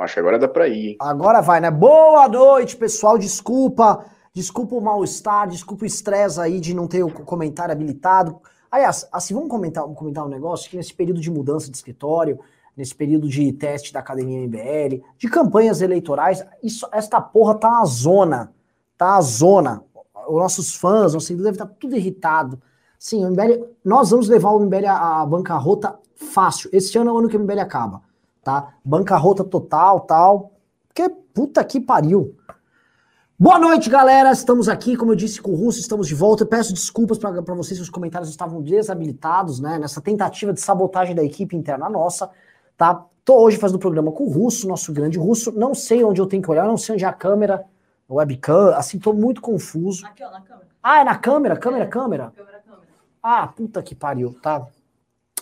Acho que agora dá para ir. Agora vai, né? Boa noite, pessoal. Desculpa, desculpa o mal-estar, desculpa o estresse aí de não ter o comentário habilitado. Aliás, assim, vamos comentar, comentar um negócio que nesse período de mudança de escritório, nesse período de teste da Academia MBL, de campanhas eleitorais, isso, esta porra tá uma zona. Tá a zona. Os nossos fãs, nossos seguidores devem estar tudo irritado. Sim, o MBL, nós vamos levar o MBL à bancarrota fácil. Esse ano é o ano que o MBL acaba tá? Bancarrota total, tal. Porque puta que pariu. Boa noite, galera. Estamos aqui, como eu disse com o Russo, estamos de volta. Eu peço desculpas para vocês se os comentários estavam desabilitados, né? Nessa tentativa de sabotagem da equipe interna nossa, tá? Tô hoje fazendo o programa com o Russo, nosso grande Russo. Não sei onde eu tenho que olhar, não sei onde é a câmera, a webcam, assim, tô muito confuso. Aqui, ó, na câmera. Ah, é na câmera? Câmera, é, câmera? Câmera, câmera. Ah, puta que pariu, tá?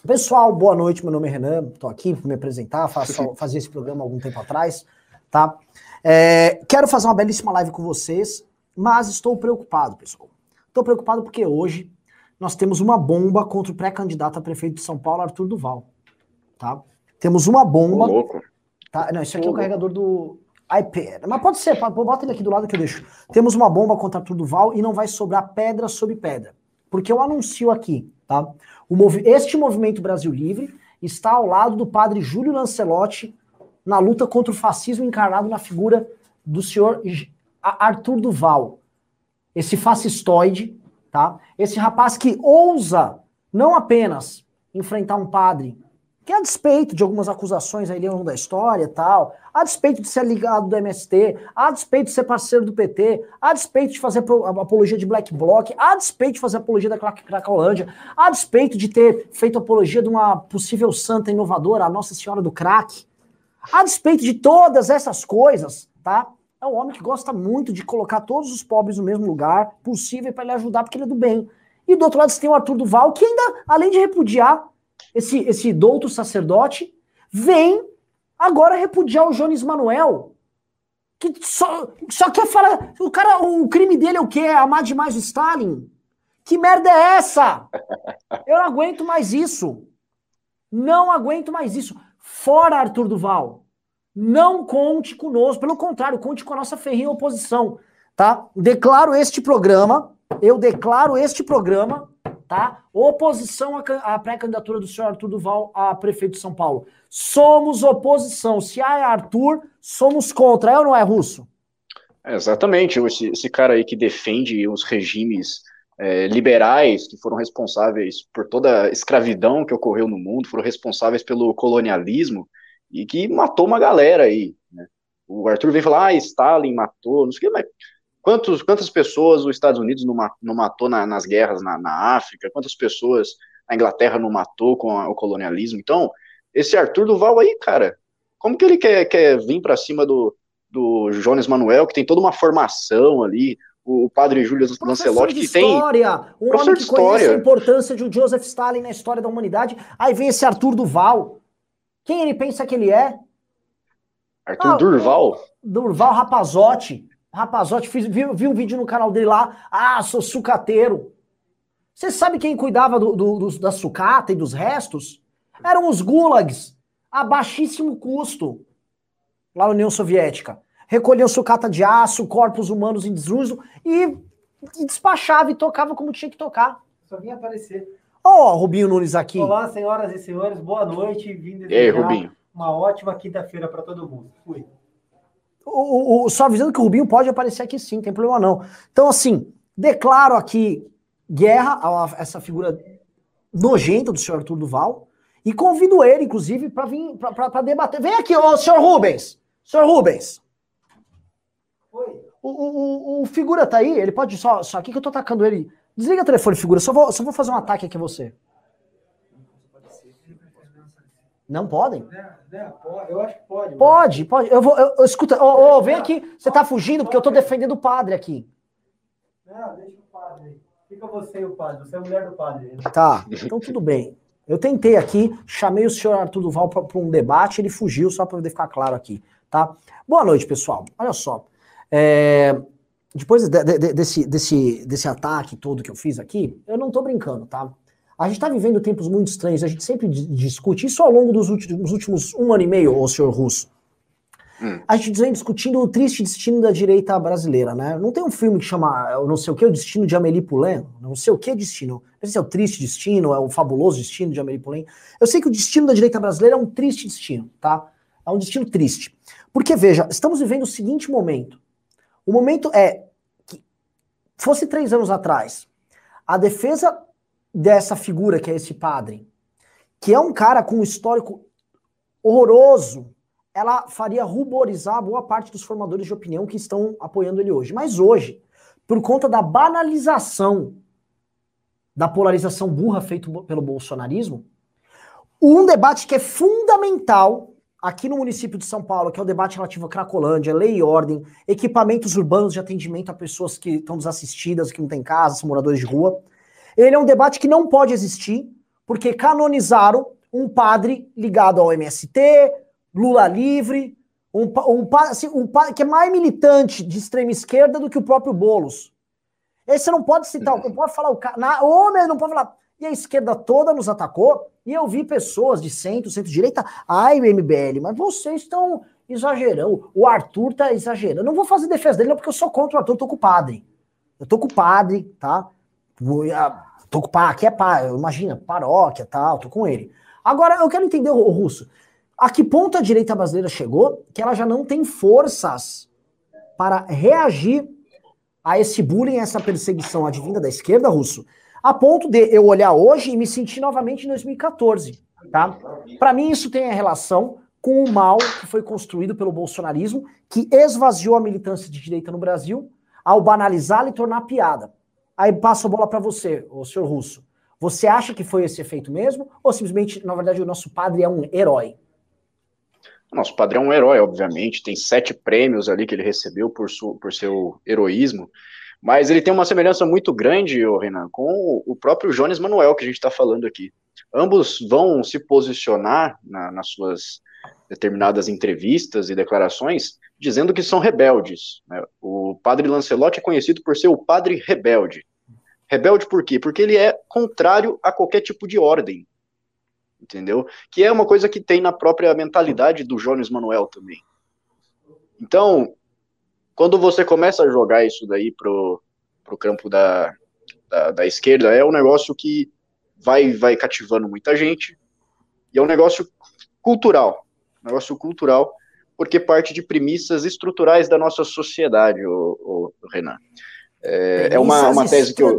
Pessoal, boa noite. Meu nome é Renan, estou aqui para me apresentar. Faço, fazia esse programa há algum tempo atrás, tá? É, quero fazer uma belíssima live com vocês, mas estou preocupado, pessoal. Estou preocupado porque hoje nós temos uma bomba contra o pré-candidato a prefeito de São Paulo, Arthur Duval. Tá? Temos uma bomba. Ô, louco. Tá? Não, isso aqui Ô, é o carregador do iPad. Mas pode ser, bota ele aqui do lado que eu deixo. Temos uma bomba contra Arthur Duval e não vai sobrar pedra sobre pedra. Porque eu anuncio aqui, tá? Movi este movimento Brasil Livre está ao lado do padre Júlio Lancelotti na luta contra o fascismo encarnado na figura do senhor Arthur Duval. Esse fascistoide, tá? Esse rapaz que ousa não apenas enfrentar um padre que a despeito de algumas acusações aí ao longo da história e tal, a despeito de ser ligado do MST, a despeito de ser parceiro do PT, a despeito de fazer apologia de Black Bloc, a despeito de fazer apologia da Cracolândia, a despeito de ter feito apologia de uma possível santa inovadora, a Nossa Senhora do Crack, a despeito de todas essas coisas, tá? É um homem que gosta muito de colocar todos os pobres no mesmo lugar possível para ele ajudar, porque ele é do bem. E do outro lado você tem o Arthur Duval, que ainda, além de repudiar esse, esse douto sacerdote, vem agora repudiar o Jones Manuel. Que só, só quer falar. O cara, o crime dele é o quê? É amar demais o Stalin? Que merda é essa? Eu não aguento mais isso. Não aguento mais isso. Fora Arthur Duval. Não conte conosco. Pelo contrário, conte com a nossa ferrinha oposição. Tá? Declaro este programa. Eu declaro este programa tá? Oposição à pré-candidatura do senhor Arthur Duval a prefeito de São Paulo. Somos oposição. Se há é Arthur, somos contra. É ou não é, Russo? É, exatamente. Esse, esse, cara aí que defende os regimes é, liberais que foram responsáveis por toda a escravidão que ocorreu no mundo, foram responsáveis pelo colonialismo e que matou uma galera aí. Né? O Arthur vem falar, ah, Stalin matou, não sei o que, mas Quantos, quantas pessoas os Estados Unidos não, não matou na, nas guerras na, na, África? Quantas pessoas a Inglaterra não matou com a, o colonialismo? Então, esse Arthur Duval aí, cara, como que ele quer, quer vir para cima do, do Jones Manuel, que tem toda uma formação ali, o padre Júlio Lancelotti, que tem. História, um homem que história. conhece a importância de Joseph Stalin na história da humanidade. Aí vem esse Arthur Duval. Quem ele pensa que ele é? Arthur ah, Durval? Durval Rapazotti. Rapazote, fiz, vi, vi, um vídeo no canal dele lá. Ah, sou sucateiro. Você sabe quem cuidava do, do, do, da sucata e dos restos? Eram os gulags, a baixíssimo custo, lá na União Soviética. Recolhiam sucata de aço, corpos humanos em desuso e, e despachava e tocava como tinha que tocar. Só vinha aparecer. Ó, oh, Rubinho Nunes aqui. Olá, senhoras e senhores, boa noite. Desejar Ei, Rubinho. uma ótima quinta-feira para todo mundo. Fui. O, o, só avisando que o Rubinho pode aparecer aqui sim, não tem problema não. Então, assim, declaro aqui guerra a essa figura nojenta do senhor Arthur Duval e convido ele, inclusive, para vir para debater. Vem aqui, ô senhor Rubens! Senhor Rubens! Oi. O, o, o, figura tá aí, ele pode só, só aqui que eu tô atacando ele. Desliga o telefone, figura, só vou, só vou fazer um ataque aqui a você. Não podem? eu acho que pode. Pode, pode. Eu vou. Eu, eu escuta, oh, oh, vem aqui. Você tá fugindo porque eu tô defendendo o padre aqui. Não, deixa o padre. Fica você e o padre. Você é a mulher do padre. Tá, então tudo bem. Eu tentei aqui, chamei o senhor Arthur Duval para um debate, ele fugiu, só para poder ficar claro aqui, tá? Boa noite, pessoal. Olha só. É, depois de, de, desse, desse, desse ataque todo que eu fiz aqui, eu não tô brincando, tá? A gente está vivendo tempos muito estranhos, a gente sempre discute isso ao longo dos últimos, últimos um ano e meio, ô senhor Russo. Hum. A gente vem discutindo o triste destino da direita brasileira, né? Não tem um filme que chama não sei o que, o destino de Amélie Poulain? Não sei o que destino. Não sei se é o triste destino, é o fabuloso destino de Amélie Poulain. Eu sei que o destino da direita brasileira é um triste destino, tá? É um destino triste. Porque, veja, estamos vivendo o seguinte momento. O momento é que, fosse três anos atrás, a defesa dessa figura que é esse padre, que é um cara com um histórico horroroso, ela faria ruborizar boa parte dos formadores de opinião que estão apoiando ele hoje. Mas hoje, por conta da banalização da polarização burra feita pelo bolsonarismo, um debate que é fundamental aqui no município de São Paulo, que é o debate relativo à Cracolândia, lei e ordem, equipamentos urbanos de atendimento a pessoas que estão desassistidas, que não têm casa, são moradores de rua. Ele é um debate que não pode existir, porque canonizaram um padre ligado ao MST, Lula livre, um, um, assim, um, que é mais militante de extrema esquerda do que o próprio Boulos. Esse você não pode citar, não pode falar o cara. Homem, não pode falar. E a esquerda toda nos atacou, e eu vi pessoas de centro, centro-direita, ai, o MBL, mas vocês estão exagerando. O Arthur tá exagerando. Não vou fazer defesa dele, não, porque eu sou contra o Arthur, eu tô com o padre. Eu tô com o padre, tá? Tô com padre, aqui é pá, imagina, paróquia, tal, tô com ele. Agora, eu quero entender, o Russo, a que ponto a direita brasileira chegou que ela já não tem forças para reagir a esse bullying, a essa perseguição advinda da esquerda, Russo, a ponto de eu olhar hoje e me sentir novamente em 2014, tá? Para mim isso tem a relação com o mal que foi construído pelo bolsonarismo, que esvaziou a militância de direita no Brasil ao banalizá-la e tornar piada. Aí passo a bola para você, o senhor Russo. Você acha que foi esse efeito mesmo? Ou simplesmente, na verdade, o nosso padre é um herói? Nosso padre é um herói, obviamente, tem sete prêmios ali que ele recebeu por, por seu heroísmo, mas ele tem uma semelhança muito grande, Renan, com o próprio Jones Manuel que a gente está falando aqui. Ambos vão se posicionar na, nas suas determinadas entrevistas e declarações dizendo que são rebeldes. Né? O padre Lancelotti é conhecido por ser o padre rebelde. Rebelde por quê? Porque ele é contrário a qualquer tipo de ordem entendeu? Que é uma coisa que tem na própria mentalidade do Jones Manuel também. Então, quando você começa a jogar isso daí pro, pro campo da, da, da esquerda, é um negócio que vai, vai cativando muita gente, e é um negócio cultural, um negócio cultural, porque parte de premissas estruturais da nossa sociedade, o, o Renan. É, é uma, uma tese que eu. O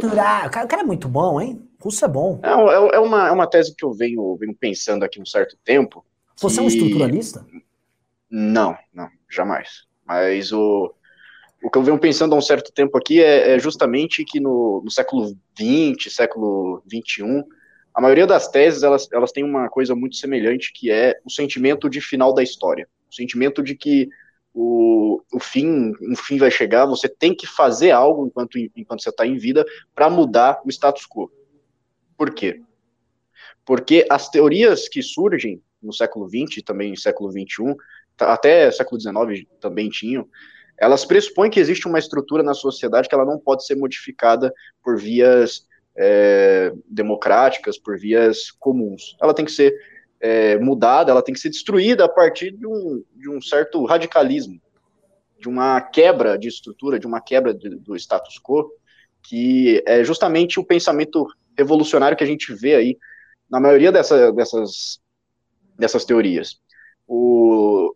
cara é muito bom, hein? Russo é bom. É, é, é, uma, é uma tese que eu venho, venho pensando aqui um certo tempo. Você que... é um estruturalista? Não, não, jamais. Mas o, o que eu venho pensando há um certo tempo aqui é, é justamente que no, no, século XX, século XXI, a maioria das teses elas, elas têm uma coisa muito semelhante, que é o sentimento de final da história. O sentimento de que o, o fim, um fim vai chegar, você tem que fazer algo enquanto, enquanto você está em vida para mudar o status quo. Por quê? Porque as teorias que surgem no século XX também no século XXI, tá, até século XIX também tinham, elas pressupõem que existe uma estrutura na sociedade que ela não pode ser modificada por vias é, democráticas, por vias comuns. Ela tem que ser é, mudada, ela tem que ser destruída a partir de um, de um certo radicalismo, de uma quebra de estrutura, de uma quebra de, do status quo, que é justamente o pensamento revolucionário que a gente vê aí na maioria dessa, dessas, dessas teorias. O,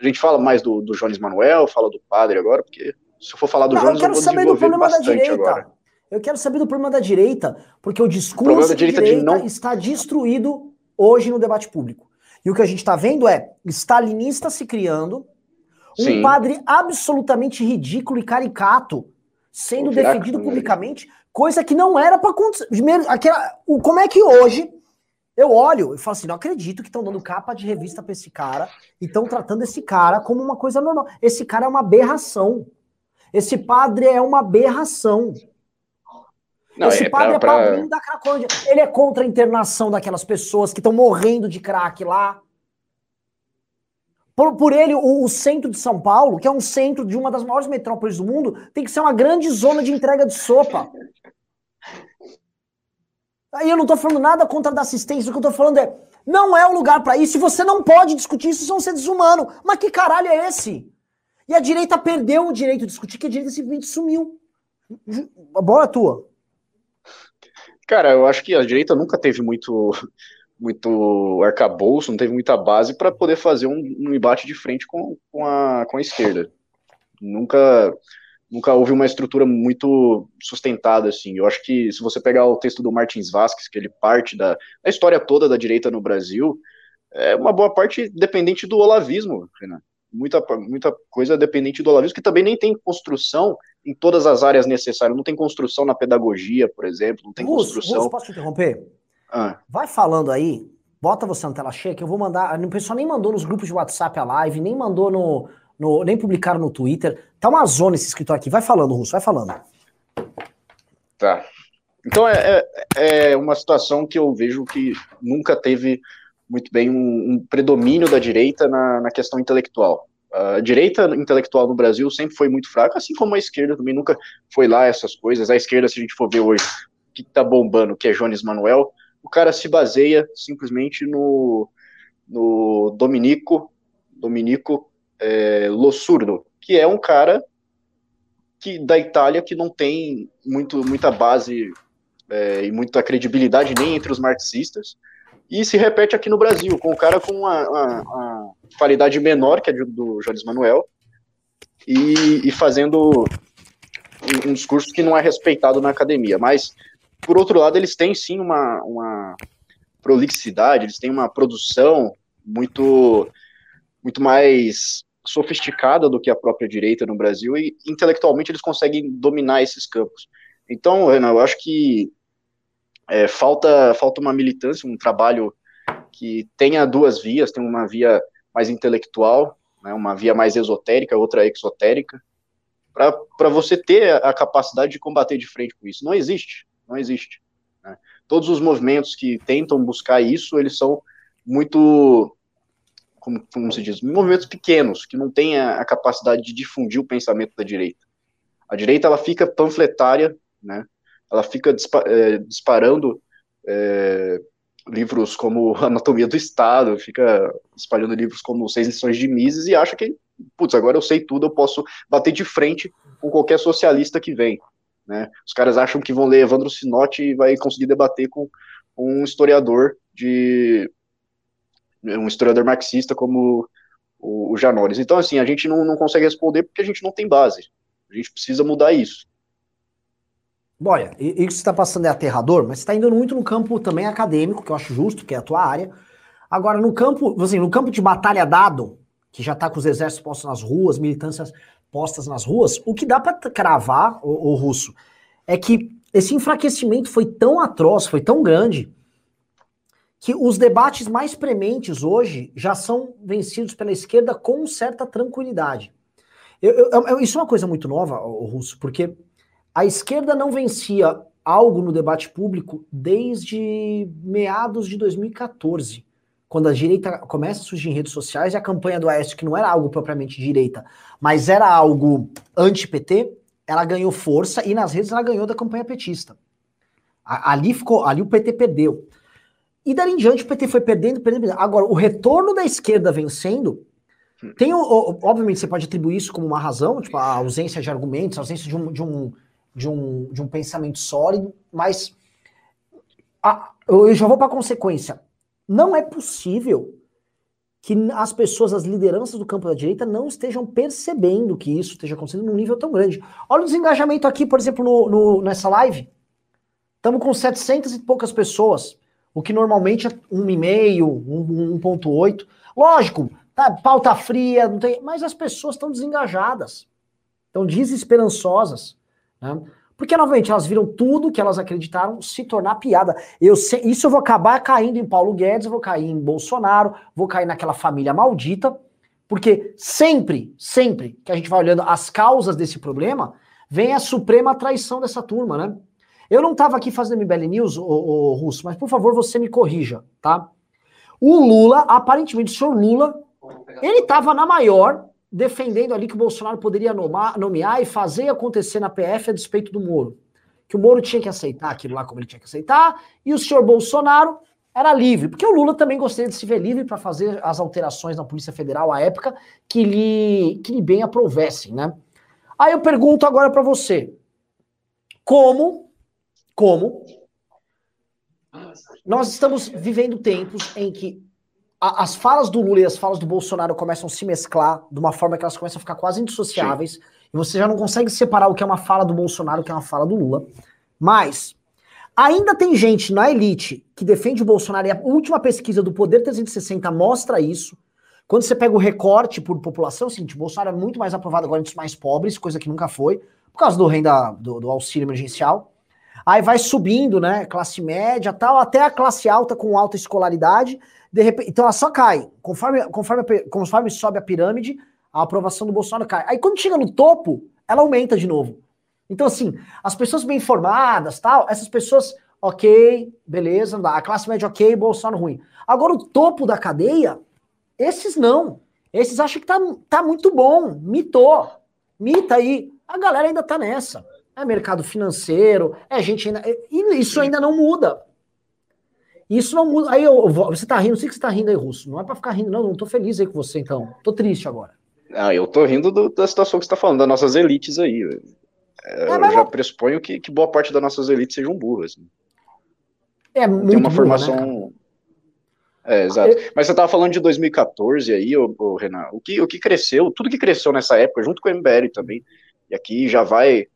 a gente fala mais do, do Jones Manuel, fala do padre agora, porque se eu for falar do Não, Jones, eu, quero eu vou saber do problema da direita. Agora. Eu quero saber do problema da direita, porque o discurso o da direita, direita de não... está destruído hoje no debate público. E o que a gente está vendo é stalinista se criando, um Sim. padre absolutamente ridículo e caricato sendo defendido publicamente, Coisa que não era para acontecer. Aquela, o, como é que hoje eu olho e falo assim: não acredito que estão dando capa de revista para esse cara e estão tratando esse cara como uma coisa normal. Esse cara é uma aberração. Esse padre é uma aberração. Não, esse é padre pra, é padrinho da Cracolândia. Ele é contra a internação daquelas pessoas que estão morrendo de crack lá. Por, por ele, o, o, centro de São Paulo, que é um centro de uma das maiores metrópoles do mundo, tem que ser uma grande zona de entrega de sopa. Aí eu não estou falando nada contra a da assistência, o que eu estou falando é Não é o lugar para isso. E você não pode discutir isso, são seres humanos. Mas que caralho é esse? E a direita perdeu o direito de discutir, que a direita simplesmente sumiu. A bola é tua. Cara, eu acho que a direita nunca teve muito muito arcabouço, não teve muita base para poder fazer um, um, embate de frente com, com, a, com a esquerda. Nunca nunca houve uma estrutura muito sustentada assim. Eu acho que se você pegar o texto do Martins Vasquez, que ele parte da, da história toda da direita no Brasil, é uma boa parte dependente do olavismo, Renan. Muita, muita coisa dependente do olavismo, que também nem tem construção em todas as áreas necessárias. Não tem construção na pedagogia, por exemplo, não tem Russo, construção. Russo, posso te interromper? Ah. Vai falando aí, bota você na tela cheia, que eu vou mandar. O pessoal nem mandou nos grupos de WhatsApp a live, nem mandou no, no, nem publicaram no Twitter. Tá uma zona esse escritório aqui. Vai falando, Russo, vai falando. Tá. Então é, é, é uma situação que eu vejo que nunca teve muito bem um, um predomínio da direita na, na questão intelectual. A direita intelectual no Brasil sempre foi muito fraca, assim como a esquerda também nunca foi lá essas coisas. A esquerda, se a gente for ver hoje, que está bombando, que é Jones Manuel, o cara se baseia simplesmente no, no Dominico, Dominico é, Lossurdo, que é um cara que da Itália que não tem muito, muita base é, e muita credibilidade nem entre os marxistas, e se repete aqui no Brasil, com um cara com uma, uma, uma qualidade menor que a do Jones Manuel, e, e fazendo um, um, discurso que não é respeitado na academia. Mas, por outro lado, eles têm sim uma, uma prolixidade, eles têm uma produção muito, muito mais sofisticada do que a própria direita no Brasil e intelectualmente eles conseguem dominar esses campos. Então, Renan, eu acho que é, falta, falta uma militância, um trabalho que tenha duas vias, tem uma via mais intelectual, né, uma via mais esotérica, outra exotérica, para você ter a capacidade de combater de frente com isso. Não existe, não existe. Né? Todos os movimentos que tentam buscar isso, eles são muito como, como se diz, movimentos pequenos, que não têm a, a, capacidade de difundir o pensamento da direita. A direita, ela fica panfletária, né, ela fica dispa, é, disparando é, livros como Anatomia do Estado, fica espalhando livros como Seis Lições de Mises e acha que, putz, agora eu sei tudo, eu posso bater de frente com qualquer socialista que vem. Né? Os caras acham que vão ler Evandro Sinotti e vai conseguir debater com um historiador de um historiador marxista como o, o. Então, assim, a gente não, não consegue responder porque a gente não tem base. A gente precisa mudar isso. Olha, isso que você está passando é aterrador, mas você está indo muito no campo também acadêmico, que eu acho justo, que é a tua área. Agora, no campo, assim, no campo de batalha dado, que já está com os exércitos postos nas ruas, militâncias postas nas ruas, o que dá para cravar, o, o russo, é que esse enfraquecimento foi tão atroz, foi tão grande, que os debates mais prementes hoje já são vencidos pela esquerda com certa tranquilidade. Eu, eu, eu, isso é uma coisa muito nova, o Russo, porque a esquerda não vencia algo no debate público desde meados de 2014, quando a direita começa a surgir em redes sociais e a campanha do Aécio, que não era algo propriamente direita, mas era algo anti-PT, ela ganhou força e nas redes ela ganhou da campanha petista. Ali ficou, ali o PT perdeu. E dali em diante o PT foi perdendo, perdendo, perdendo. Agora, o retorno da esquerda vencendo, tem obviamente você pode atribuir isso como uma razão, tipo a ausência de argumentos, a ausência de um, de um, de um, de um pensamento sólido, mas a, eu já vou para a consequência. Não é possível que as pessoas, as lideranças do campo da direita, não estejam percebendo que isso esteja acontecendo num nível tão grande. Olha o desengajamento aqui, por exemplo, no, no nessa live. Estamos com 700 e poucas pessoas o que normalmente é 1,5, 1,8. Lógico, tá, pauta fria, não tem, mas as pessoas estão desengajadas, estão desesperançosas, né? Porque, novamente, elas viram tudo que elas acreditaram se tornar piada. Eu sei, isso eu vou acabar caindo em Paulo Guedes, vou cair em Bolsonaro, vou cair naquela família maldita, porque sempre, sempre que a gente vai olhando as causas desse problema, vem a suprema traição dessa turma, né? Eu não estava aqui fazendo MBL News, o, o Russo, mas por favor você me corrija, tá? O Lula, aparentemente o senhor Lula, ele estava na maior, defendendo ali que o Bolsonaro poderia nomear, nomear e fazer acontecer na PF a despeito do Moro. Que o Moro tinha que aceitar aquilo lá como ele tinha que aceitar, e o senhor Bolsonaro era livre, porque o Lula também gostaria de se ver livre para fazer as alterações na Polícia Federal à época que lhe, que lhe bem aprovessem, né? Aí eu pergunto agora para você, como, como nós estamos vivendo tempos em que as falas do Lula e as falas do Bolsonaro começam a se mesclar de uma forma que elas começam a ficar quase indissociáveis, Sim. e você já não consegue separar o que é uma fala do Bolsonaro o que é uma fala do Lula. Mas Ainda tem gente na elite que defende o Bolsonaro, e a última pesquisa do Poder 360 mostra isso. Quando você pega o recorte por população, é o seguinte, o Bolsonaro é muito mais aprovado agora entre os mais pobres, coisa que nunca foi, por causa do renda do, do auxílio emergencial. Aí vai subindo, né? Classe média tal, até a classe alta com alta escolaridade. De repente, então ela só cai. Conforme, conforme, conforme sobe a pirâmide, a aprovação do Bolsonaro cai. Aí quando chega no topo, ela aumenta de novo. Então, assim, as pessoas bem informadas, tal, essas pessoas, ok, beleza, a classe média ok, Bolsonaro ruim. Agora, o topo da cadeia, esses não. Esses acham que tá, tá muito bom, mitou, mita aí. A galera ainda tá nessa. É mercado financeiro, é gente ainda. Isso ainda não muda. Isso não muda. Aí eu, você tá rindo, sei que você tá rindo aí, Russo. Não é pra ficar rindo, não. Não tô feliz aí com você, então. Tô triste agora. Ah, eu tô rindo do, da situação que você tá falando, das nossas elites aí. É, eu já pressuponho que, que, boa parte das nossas elites sejam burras. Né? É muito Tem uma burra, formação. Né, é, exato. Eu... Mas você estava falando de 2014 aí, ô, ô, Renan. O que, o que cresceu, tudo que cresceu nessa época, junto com o MBL também, e aqui já vai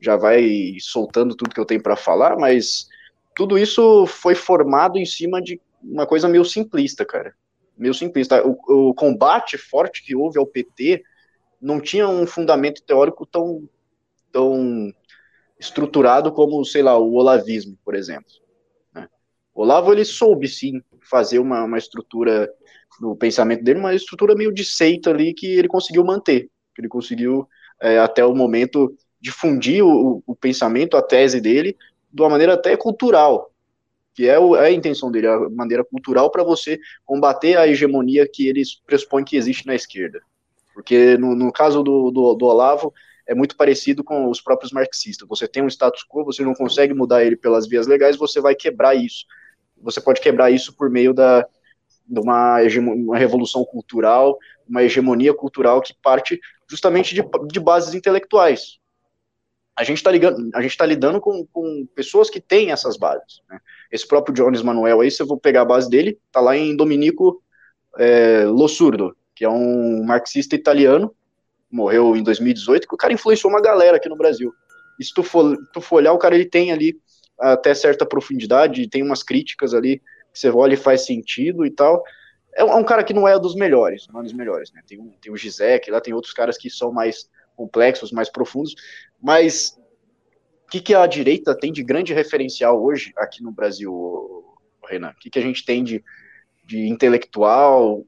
já vai soltando tudo que eu tenho para falar, mas tudo isso foi formado em cima de uma coisa meio simplista, cara. Meio simplista. O, o combate forte que houve ao PT não tinha um fundamento teórico tão tão estruturado como, sei lá, o olavismo, por exemplo. Né? O Olavo, ele soube, sim, fazer uma, uma estrutura no pensamento dele, uma estrutura meio de seita ali que ele conseguiu manter, que ele conseguiu, é, até o momento, difundir o, o, pensamento, a tese dele, de uma maneira até cultural, que é, é a intenção dele, a maneira cultural para você combater a hegemonia que eles pressupõem que existe na esquerda. Porque no, no caso do, do, do Olavo, é muito parecido com os próprios marxistas. Você tem um status quo, você não consegue mudar ele pelas vias legais, você vai quebrar isso. Você pode quebrar isso por meio da, de uma, uma revolução cultural, uma hegemonia cultural que parte justamente de, de bases intelectuais. A gente está tá lidando com, com, pessoas que têm essas bases. Né? Esse próprio Jones Manuel aí, se eu vou pegar a base dele, está lá em Dominico é, Lossurdo, que é um marxista italiano, morreu em 2018, que o cara influenciou uma galera aqui no Brasil. E se tu for, tu for olhar, o cara ele tem ali até certa profundidade, tem umas críticas ali que você olha e faz sentido e tal. É um, é um cara que não é dos melhores, não é dos melhores, né? Tem, um, tem o Gisek, lá tem outros caras que são mais complexos, mais profundos, mas o que, que a direita tem de grande referencial hoje aqui no Brasil, Renan? O que, que a gente tem de, de intelectual?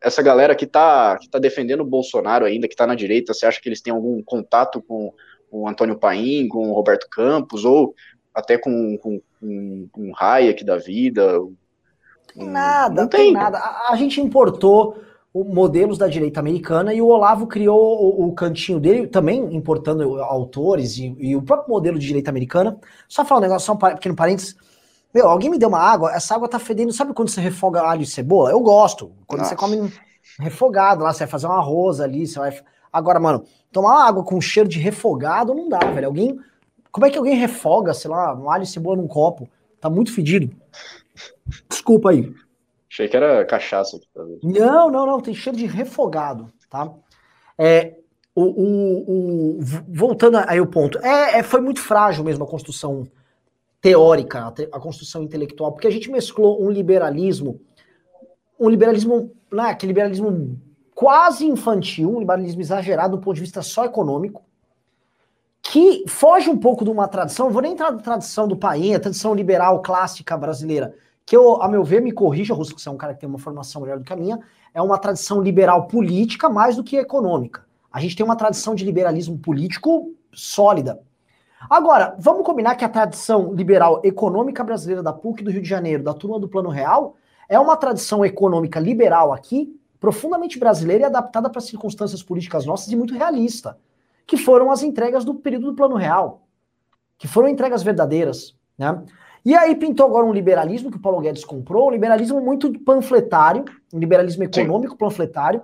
essa galera que está que tá defendendo o Bolsonaro ainda, que está na direita, você acha que eles têm algum contato com, o Antônio Paim, com o Roberto Campos, ou até com, com, com, com o Hayek da vida? Um, nada, não tem, tem nada. A, a, gente importou modelos da direita americana e o Olavo criou o, o cantinho dele, também importando autores e, e, o próprio modelo de direita americana. Só falar um negócio, só um pequeno parênteses. Meu, alguém me deu uma água, essa água tá fedendo. Sabe quando você refoga alho e cebola? Eu gosto. Quando Nossa. você come refogado lá, você vai fazer um arroz ali, você vai. Agora, mano, tomar água com cheiro de refogado não dá, velho. Alguém. Como é que alguém refoga, sei lá, um alho e cebola num copo? Tá muito fedido. Desculpa aí. Achei que era cachaça. Não, não, não. Tem cheiro de refogado, tá? É, o, o, o voltando aí o ponto. É, é, foi muito frágil mesmo a construção teórica, a, a construção intelectual, porque a gente mesclou um liberalismo, um liberalismo, né, liberalismo quase infantil, um liberalismo exagerado do ponto de vista só econômico, que foge um pouco de uma tradição, vou nem entrar na tradição do país, a tradição liberal clássica brasileira, que eu, a meu ver, me corrija, Russo, que você é um cara que tem uma formação melhor do que a minha, é uma tradição liberal política mais do que econômica. A gente tem uma tradição de liberalismo político sólida. Agora, vamos combinar que a tradição liberal econômica brasileira da PUC do Rio de Janeiro, da turma do Plano Real, é uma tradição econômica liberal aqui, profundamente brasileira e adaptada para circunstâncias políticas nossas e muito realista, que foram as entregas do período do Plano Real, que foram entregas verdadeiras, né? E aí pintou agora um liberalismo que o Paulo Guedes comprou, um liberalismo muito panfletário, um liberalismo econômico Sim. panfletário,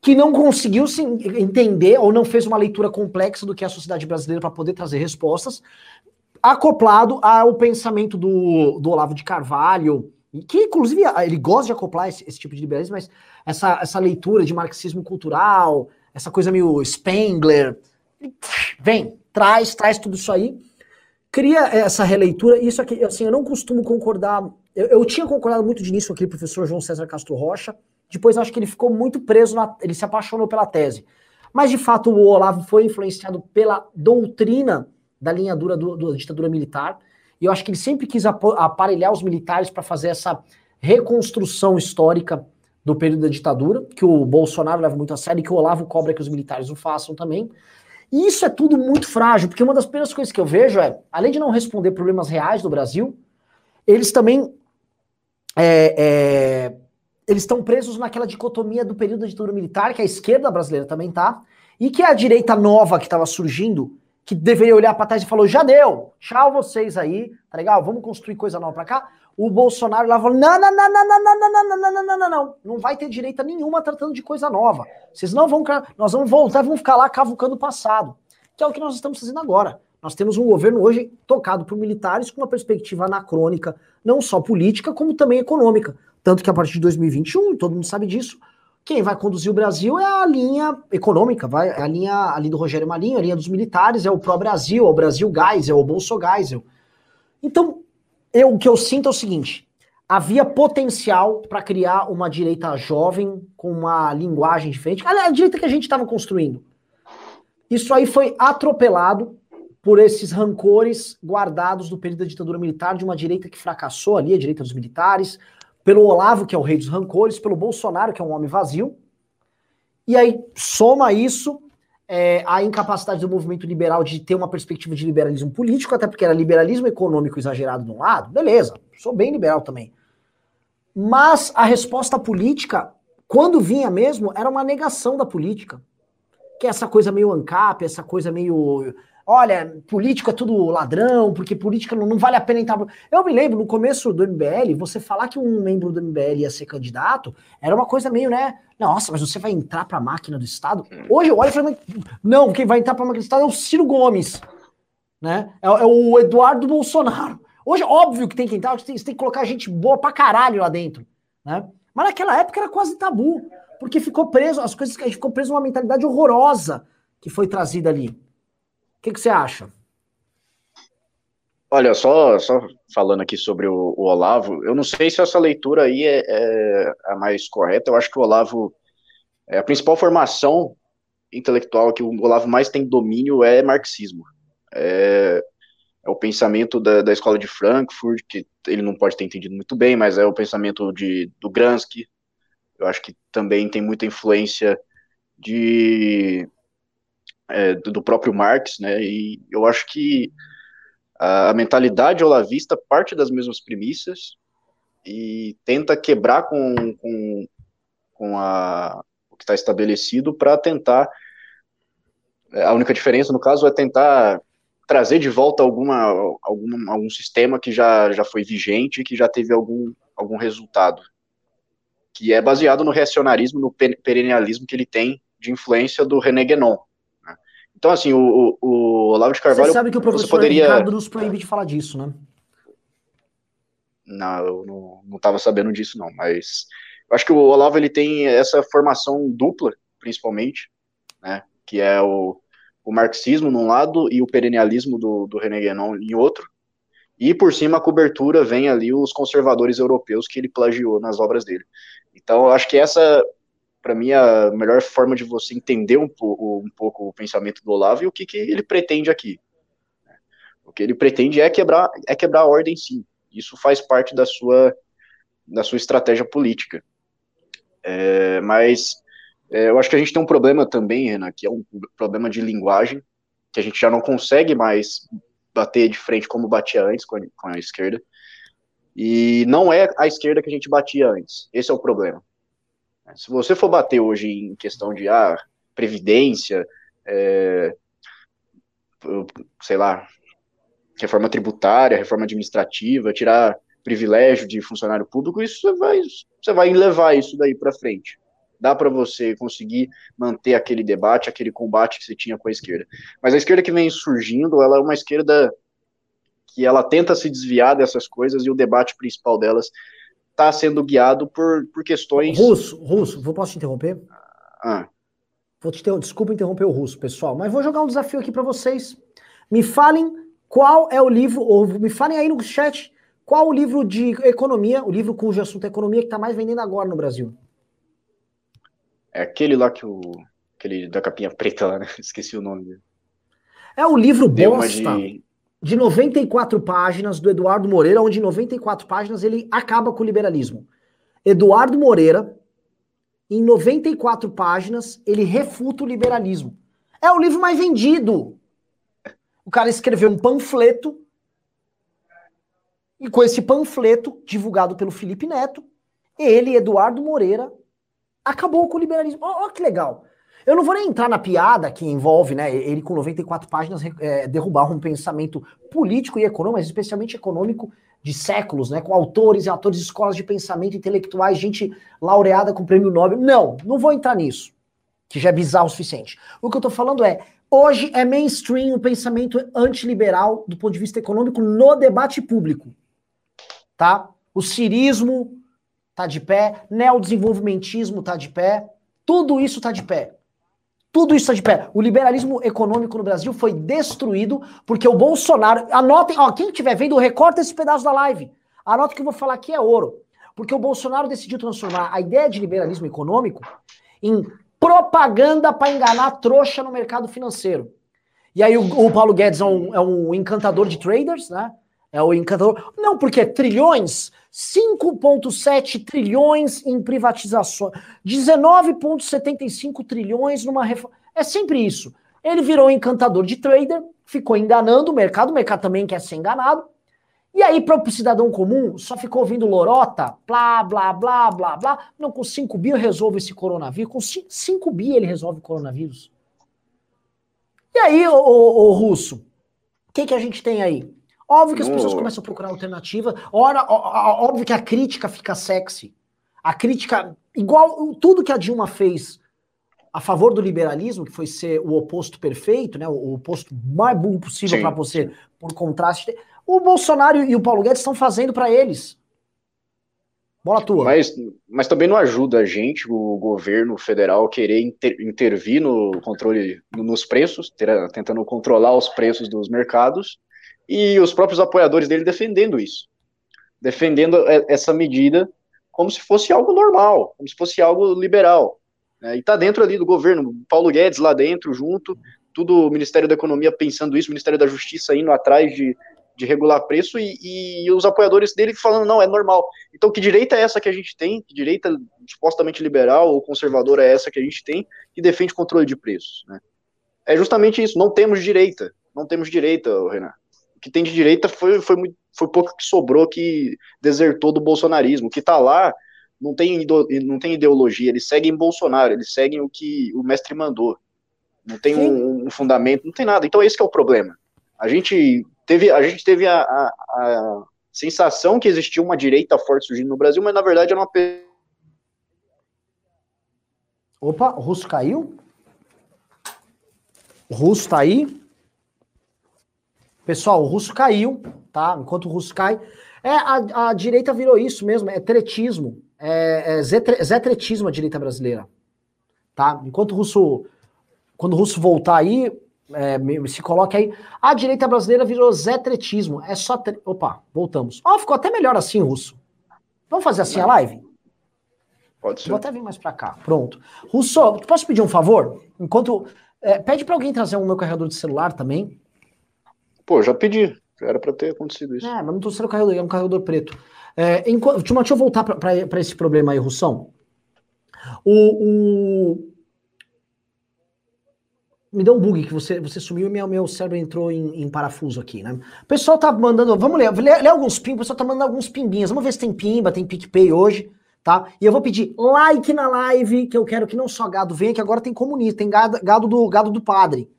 que não conseguiu se entender ou não fez uma leitura complexa do que é a sociedade brasileira para poder trazer respostas, acoplado ao pensamento do, do Olavo de Carvalho, que inclusive ele gosta de acoplar esse, esse tipo de liberalismo, mas essa, essa leitura de marxismo cultural, essa coisa meio Spengler, vem, traz, traz tudo isso aí, cria essa releitura, isso aqui, assim, eu não costumo concordar, eu, eu tinha concordado muito de início com aquele professor João César Castro Rocha, depois acho que ele ficou muito preso, na, ele se apaixonou pela tese, mas de fato o Olavo foi influenciado pela doutrina da linha dura do, da ditadura militar, e eu acho que ele sempre quis aparelhar os militares para fazer essa reconstrução histórica do período da ditadura, que o Bolsonaro leva muito a sério e que o Olavo cobra que os militares o façam também. E isso é tudo muito frágil, porque uma das primeiras coisas que eu vejo é, além de não responder problemas reais do Brasil, eles também é, é, eles estão presos naquela dicotomia do período da ditadura militar, que a esquerda brasileira também tá, e que a direita nova que estava surgindo, que deveria olhar para trás e falou: já deu, tchau vocês aí, tá legal? Vamos construir coisa nova para cá. O Bolsonaro lá falou: não, não, não, não, não, não, não, não, não, não, não, não, não, não vai ter direita nenhuma tratando de coisa nova. Vocês não vão, nós vamos voltar, vamos ficar lá cavucando o passado, que é o que nós estamos fazendo agora. Nós temos um governo hoje tocado por militares com uma perspectiva anacrônica, não só política, como também econômica. Tanto que a partir de 2021, todo mundo sabe disso, quem vai conduzir o Brasil é a linha econômica, vai, é a linha ali do Rogério Marinho, a linha dos militares, é o pró-Brasil, é o Brasil Gás, é o Bolso Geisel. Então, eu, o que eu sinto é o seguinte: havia potencial para criar uma direita jovem com uma linguagem diferente, a direita que a gente estava construindo. Isso aí foi atropelado por esses rancores guardados do período da ditadura militar de uma direita que fracassou ali, a direita dos militares, pelo Olavo, que é o rei dos rancores, pelo Bolsonaro, que é um homem vazio. E aí soma isso é, a incapacidade do movimento liberal de ter uma perspectiva de liberalismo político, até porque era liberalismo econômico exagerado de um lado, beleza, sou bem liberal também. Mas a resposta política, quando vinha mesmo, era uma negação da política. Que é essa coisa meio ANCAP, essa coisa meio olha, político é tudo ladrão, porque política não, não, vale a pena entrar. Eu me lembro, no começo do MBL, você falar que um membro do MBL ia ser candidato, era uma coisa meio, né? Nossa, mas você vai entrar para a máquina do Estado? Hoje eu olho e falo, não, quem vai entrar para a máquina do Estado é o Ciro Gomes, né? É, é o Eduardo Bolsonaro. Hoje, óbvio que tem que entrar, você tem, você tem que colocar gente boa pra caralho lá dentro, né? Mas naquela época era quase tabu, porque ficou preso, as coisas que a gente ficou preso numa mentalidade horrorosa que foi trazida ali que, que você acha? Olha, só, só falando aqui sobre o, o, Olavo, eu não sei se essa leitura aí é, é, a mais correta. Eu acho que o Olavo, é, a principal formação intelectual que o Olavo mais tem domínio é marxismo. É, é o pensamento da, da, escola de Frankfurt, que ele não pode ter entendido muito bem, mas é o pensamento de, do Gransky. Eu acho que também tem muita influência de é, do próprio Marx, né? E eu acho que a, mentalidade olavista parte das mesmas premissas e tenta quebrar com, com, com a, o que está estabelecido para tentar. É, a única diferença, no caso, é tentar trazer de volta alguma, algum, algum sistema que já, já foi vigente e que já teve algum, algum resultado. Que é baseado no reacionarismo, no perennialismo que ele tem de influência do René Guénon, então, assim, o, o Olavo de Carvalho. Você sabe que o professor poderia... Ricardo nos proíbe de falar disso, né? Não, eu não estava sabendo disso, não. Mas eu acho que o Olavo ele tem essa formação dupla, principalmente, né? Que é o, o marxismo num lado e o perennialismo do, do René Guénon em outro. E por cima a cobertura vem ali os conservadores europeus que ele plagiou nas obras dele. Então, eu acho que essa para mim, a melhor forma de você entender um, pouco, um pouco o pensamento do Olavo e o que, que ele pretende aqui. O que ele pretende é quebrar, é quebrar a ordem, sim. Isso faz parte da sua, da sua estratégia política. É, mas é, eu acho que a gente tem um problema também, Renan, que é um problema de linguagem, que a gente já não consegue mais bater de frente como batia antes com a, com a esquerda. E não é a esquerda que a gente batia antes. Esse é o problema. Se você for bater hoje em questão de ah, previdência, é, sei lá, reforma tributária, reforma administrativa, tirar privilégio de funcionário público, isso você vai, você vai levar isso daí para frente. Dá para você conseguir manter aquele debate, aquele combate que você tinha com a esquerda. Mas a esquerda que vem surgindo, ela é uma esquerda que ela tenta se desviar dessas coisas e o debate principal delas está sendo guiado por, por questões. Russo, Russo, vou posso te interromper? Ah. Vou te ter, desculpa interromper o Russo, pessoal, mas vou jogar um desafio aqui para vocês. Me falem qual é o livro, ou me falem aí no chat qual o livro de economia, o livro cujo assunto é economia que está mais vendendo agora no Brasil? É aquele lá que o. Aquele da capinha preta lá, né? Esqueci o nome dele. É o livro Deu bosta de... de 94 páginas do Eduardo Moreira, onde em 94 páginas ele acaba com o liberalismo. Eduardo Moreira, em 94 páginas, ele refuta o liberalismo. É o livro mais vendido. O cara escreveu um panfleto e com esse panfleto, divulgado pelo Felipe Neto, ele, Eduardo Moreira, acabou com o liberalismo. Olha que legal. Eu não vou nem entrar na piada que envolve, né, ele com 94 páginas é, derrubar um pensamento político e econômico, mas especialmente econômico de séculos, né, com autores e atores de escolas de pensamento intelectuais, gente laureada com prêmio Nobel. Não, não vou entrar nisso, que já é bizarro o suficiente. O que eu tô falando é, hoje é mainstream o pensamento antiliberal do ponto de vista econômico no debate público tá? O cirismo tá de pé, neodesenvolvimentismo tá de pé, tudo isso tá de pé. Tudo isso tá de pé. O liberalismo econômico no Brasil foi destruído porque o Bolsonaro. Anotem, ó, quem estiver vendo, recorta esse pedaço da live. Anota que eu vou falar aqui é ouro. Porque o Bolsonaro decidiu transformar a ideia de liberalismo econômico em propaganda para enganar trouxa no mercado financeiro. E aí o, o Paulo Guedes é um, é um encantador de traders, né? É o encantador. Não, porque trilhões, 5,7 trilhões em privatizações, 19,75 trilhões numa reforma. É sempre isso. Ele virou encantador de trader, ficou enganando o mercado, o mercado também quer ser enganado. E aí, para o cidadão comum, só ficou ouvindo lorota, blá, blá, blá, blá, blá. Não, com 5 bi eu resolvo esse coronavírus. Com 5 bi ele resolve o coronavírus. E aí, o, russo, o que, que a gente tem aí? Óbvio que as pessoas começam a procurar alternativa. Ora, ó, óbvio que a crítica fica sexy. A crítica, igual tudo que a Dilma fez a favor do liberalismo, que foi ser o oposto perfeito, né, o oposto mais burro possível para você, por contraste. O Bolsonaro e o Paulo Guedes estão fazendo para eles. Bola tua. Mas, mas também não ajuda a gente, o governo federal, querer inter, intervir no controle, nos preços, ter, tentando controlar os preços dos mercados, e os próprios apoiadores dele defendendo isso, defendendo essa medida como se fosse algo normal, como se fosse algo liberal. Né? E está dentro ali do governo, Paulo Guedes lá dentro, junto, tudo o Ministério da Economia pensando isso, o Ministério da Justiça indo atrás de, de regular preço e, e, os apoiadores dele falando, não, é normal. Então, que direita é essa que a gente tem? Que direita supostamente liberal ou conservadora é essa que a gente tem que defende controle de preços? Né? É justamente isso, não temos direita. Não temos direita, Renan que tem de direita foi, foi, muito, foi pouco que sobrou que desertou do bolsonarismo. O que está lá não tem, não tem ideologia, eles seguem Bolsonaro, eles seguem o que o mestre mandou. Não tem um, um, fundamento, não tem nada. Então esse é o problema. A gente teve, a, gente teve a, a, a sensação que existia uma direita forte surgindo no Brasil, mas na verdade era uma. Opa, o russo caiu? O russo tá aí? Pessoal, o russo caiu, tá? Enquanto o russo cai. É, a, a direita virou isso mesmo, é tretismo. É, é zetretismo a direita brasileira. Tá? Enquanto o russo. Quando o russo voltar aí, é, se coloque aí. A direita brasileira virou zetretismo. É só. Tre... Opa, voltamos. Ó, oh, ficou até melhor assim, russo. Vamos fazer assim a live? Pode ser. Vou até vir mais pra cá. Pronto. Russo, posso pedir um favor? Enquanto. É, pede para alguém trazer o meu carregador de celular também. Pô, já pedi. Já era para ter acontecido isso. É, mas não tô sendo carregador, é um carregador preto. É, enquanto, deixa eu voltar para esse problema aí, Russão. O, o, Me deu um bug que você, você sumiu e meu, meu cérebro entrou em, em parafuso aqui, né? O pessoal tá mandando. Vamos ler, ler, ler alguns pimbas. O pessoal tá mandando alguns pimbinhas. Vamos ver se tem pimba, tem PicPay hoje, tá? E eu vou pedir like na live, que eu quero que não só gado venha, que agora tem comunista, tem gado, gado, do, gado do padre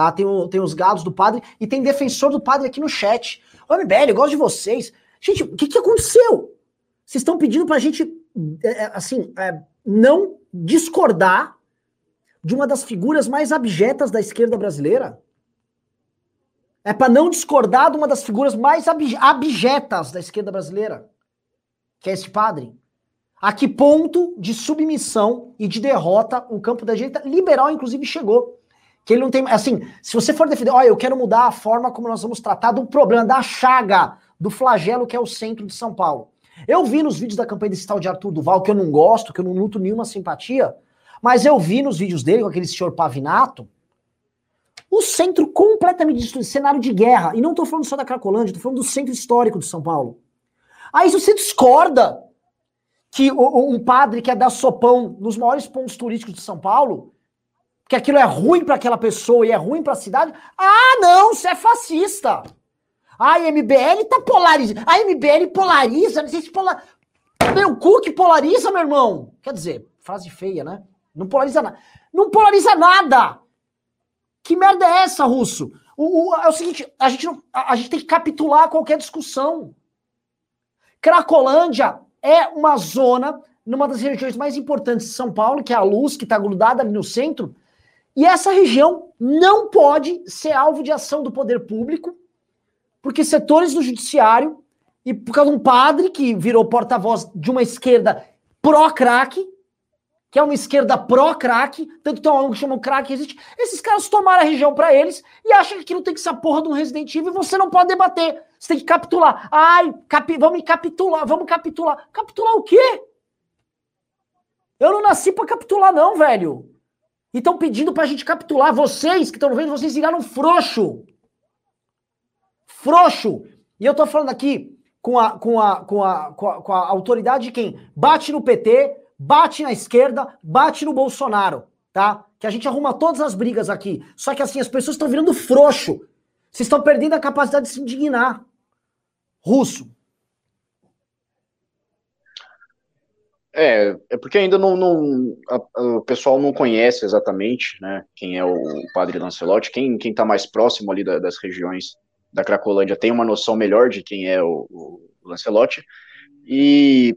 tá? Tem, o, tem os gados do padre e tem defensor do padre aqui no chat. Ô, MBL, eu gosto de vocês. Gente, o que, que aconteceu? Vocês estão pedindo pra gente, é, é, assim, é, não discordar de uma das figuras mais abjetas da esquerda brasileira? É para não discordar de uma das figuras mais abjetas da esquerda brasileira, que é esse padre. A que ponto de submissão e de derrota o campo da direita liberal, inclusive, chegou? Que ele não tem. Assim, se você for defender, olha, eu quero mudar a forma como nós vamos tratar do problema, da chaga, do flagelo que é o centro de São Paulo. Eu vi nos vídeos da campanha desse tal de Arthur Duval, que eu não gosto, que eu não luto nenhuma simpatia, mas eu vi nos vídeos dele com aquele senhor Pavinato, o centro completamente destruído, cenário de guerra. E não estou falando só da Cracolândia, estou falando do centro histórico de São Paulo. Aí você discorda que um padre quer dar sopão nos maiores pontos turísticos de São Paulo, que aquilo é ruim para aquela pessoa e é ruim para a cidade. Ah, não, você é fascista. A MBL tá polarizando. A MBL polariza, não sei se polar... Meu cu que polariza, meu irmão. Quer dizer, frase feia, né? Não polariza nada. Não polariza nada. Que merda é essa, Russo? O, o, é o seguinte, a gente, não, a, a gente tem que capitular qualquer discussão. Cracolândia é uma zona, numa das regiões mais importantes de São Paulo, que é a luz, que está grudada ali no centro, e essa região não pode ser alvo de ação do poder público, porque setores do judiciário, e por causa de um padre que virou porta-voz de uma esquerda pró-crack, que é uma esquerda pró-crack, tanto tem um que chama crack existe. Esses caras tomaram a região para eles e acham que aquilo tem que ser a porra de um Resident Evil e você não pode debater. Você tem que capitular. Ai, capi, vamos capitular, vamos capitular. Capitular o quê? Eu não nasci para capitular, não, velho. E estão pedindo pra gente capitular. Vocês que estão vendo, vocês viraram frouxo. Frouxo. E eu tô falando aqui com a, com a, com a, com a, com a autoridade de quem bate no PT, bate na esquerda, bate no Bolsonaro, tá? Que a gente arruma todas as brigas aqui. Só que assim, as pessoas estão virando frouxo. Vocês estão perdendo a capacidade de se indignar. Russo. É, é porque ainda não, não a, a, o pessoal não conhece exatamente, né, quem é o, padre Lancelotti, quem, quem tá mais próximo ali da, das regiões da Cracolândia tem uma noção melhor de quem é o, o Lancelotti, e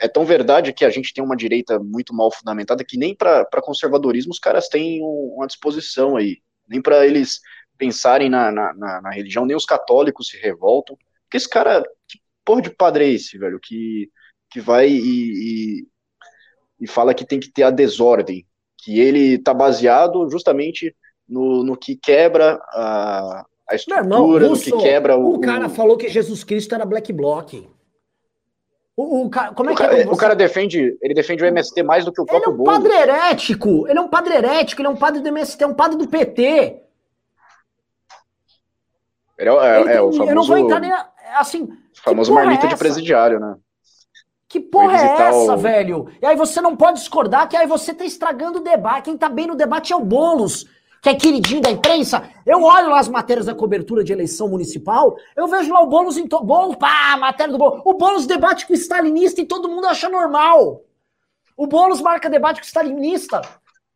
é tão verdade que a gente tem uma direita muito mal fundamentada que nem para conservadorismo os caras têm uma disposição aí. Nem para eles pensarem na, na, na, na, religião, nem os católicos se revoltam. Porque esse cara, que porra de padre é esse, velho? Que, que vai e, e, e fala que tem que ter a desordem. Que ele tá baseado justamente no, no que quebra a, a estrutura, irmão, no que quebra o. O cara falou que Jesus Cristo era black bloc. O, o, como é o que cara, é, o cara defende, ele defende o MST mais do que o próprio Ele é um padre herético, ele é um padre herético, ele é um padre do MST, é um padre do PT. Ele é, é, ele, é o famoso. Eu não vou entrar nem. Assim. famoso marmita é de presidiário, né? Que porra é essa, o... velho? E aí você não pode discordar que aí você tá estragando o debate. Quem tá bem no debate é o Boulos que é queridinho da imprensa, eu olho lá as matérias da cobertura de eleição municipal, eu vejo lá o Boulos em to... Boulos, pá, matéria do Boulos. O Boulos debate com o stalinista e todo mundo acha normal. O Boulos marca debate com o stalinista.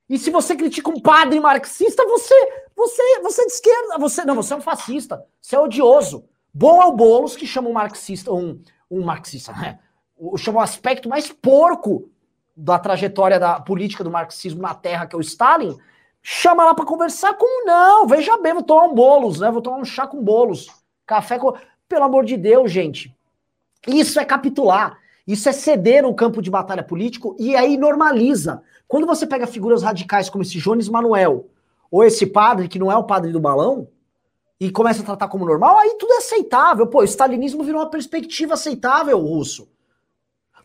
E se você critica um padre marxista, você, você, você é de esquerda. Você, não, você é um fascista. Você é odioso. Bom é o Boulos que chama um marxista, um, um marxista, né? Chama o aspecto mais porco da trajetória da política do marxismo na Terra, que é o Stalin, Chama lá para conversar como não? Veja bem, vou tomar um bolos, né? Vou tomar um chá com bolos. Café com. Pelo amor de Deus, gente. Isso é capitular. Isso é ceder no campo de batalha político e aí normaliza. Quando você pega figuras radicais como esse Jones Manuel, ou esse padre que não é o padre do balão, e começa a tratar como normal, aí tudo é aceitável. Pô, o stalinismo virou uma perspectiva aceitável, russo.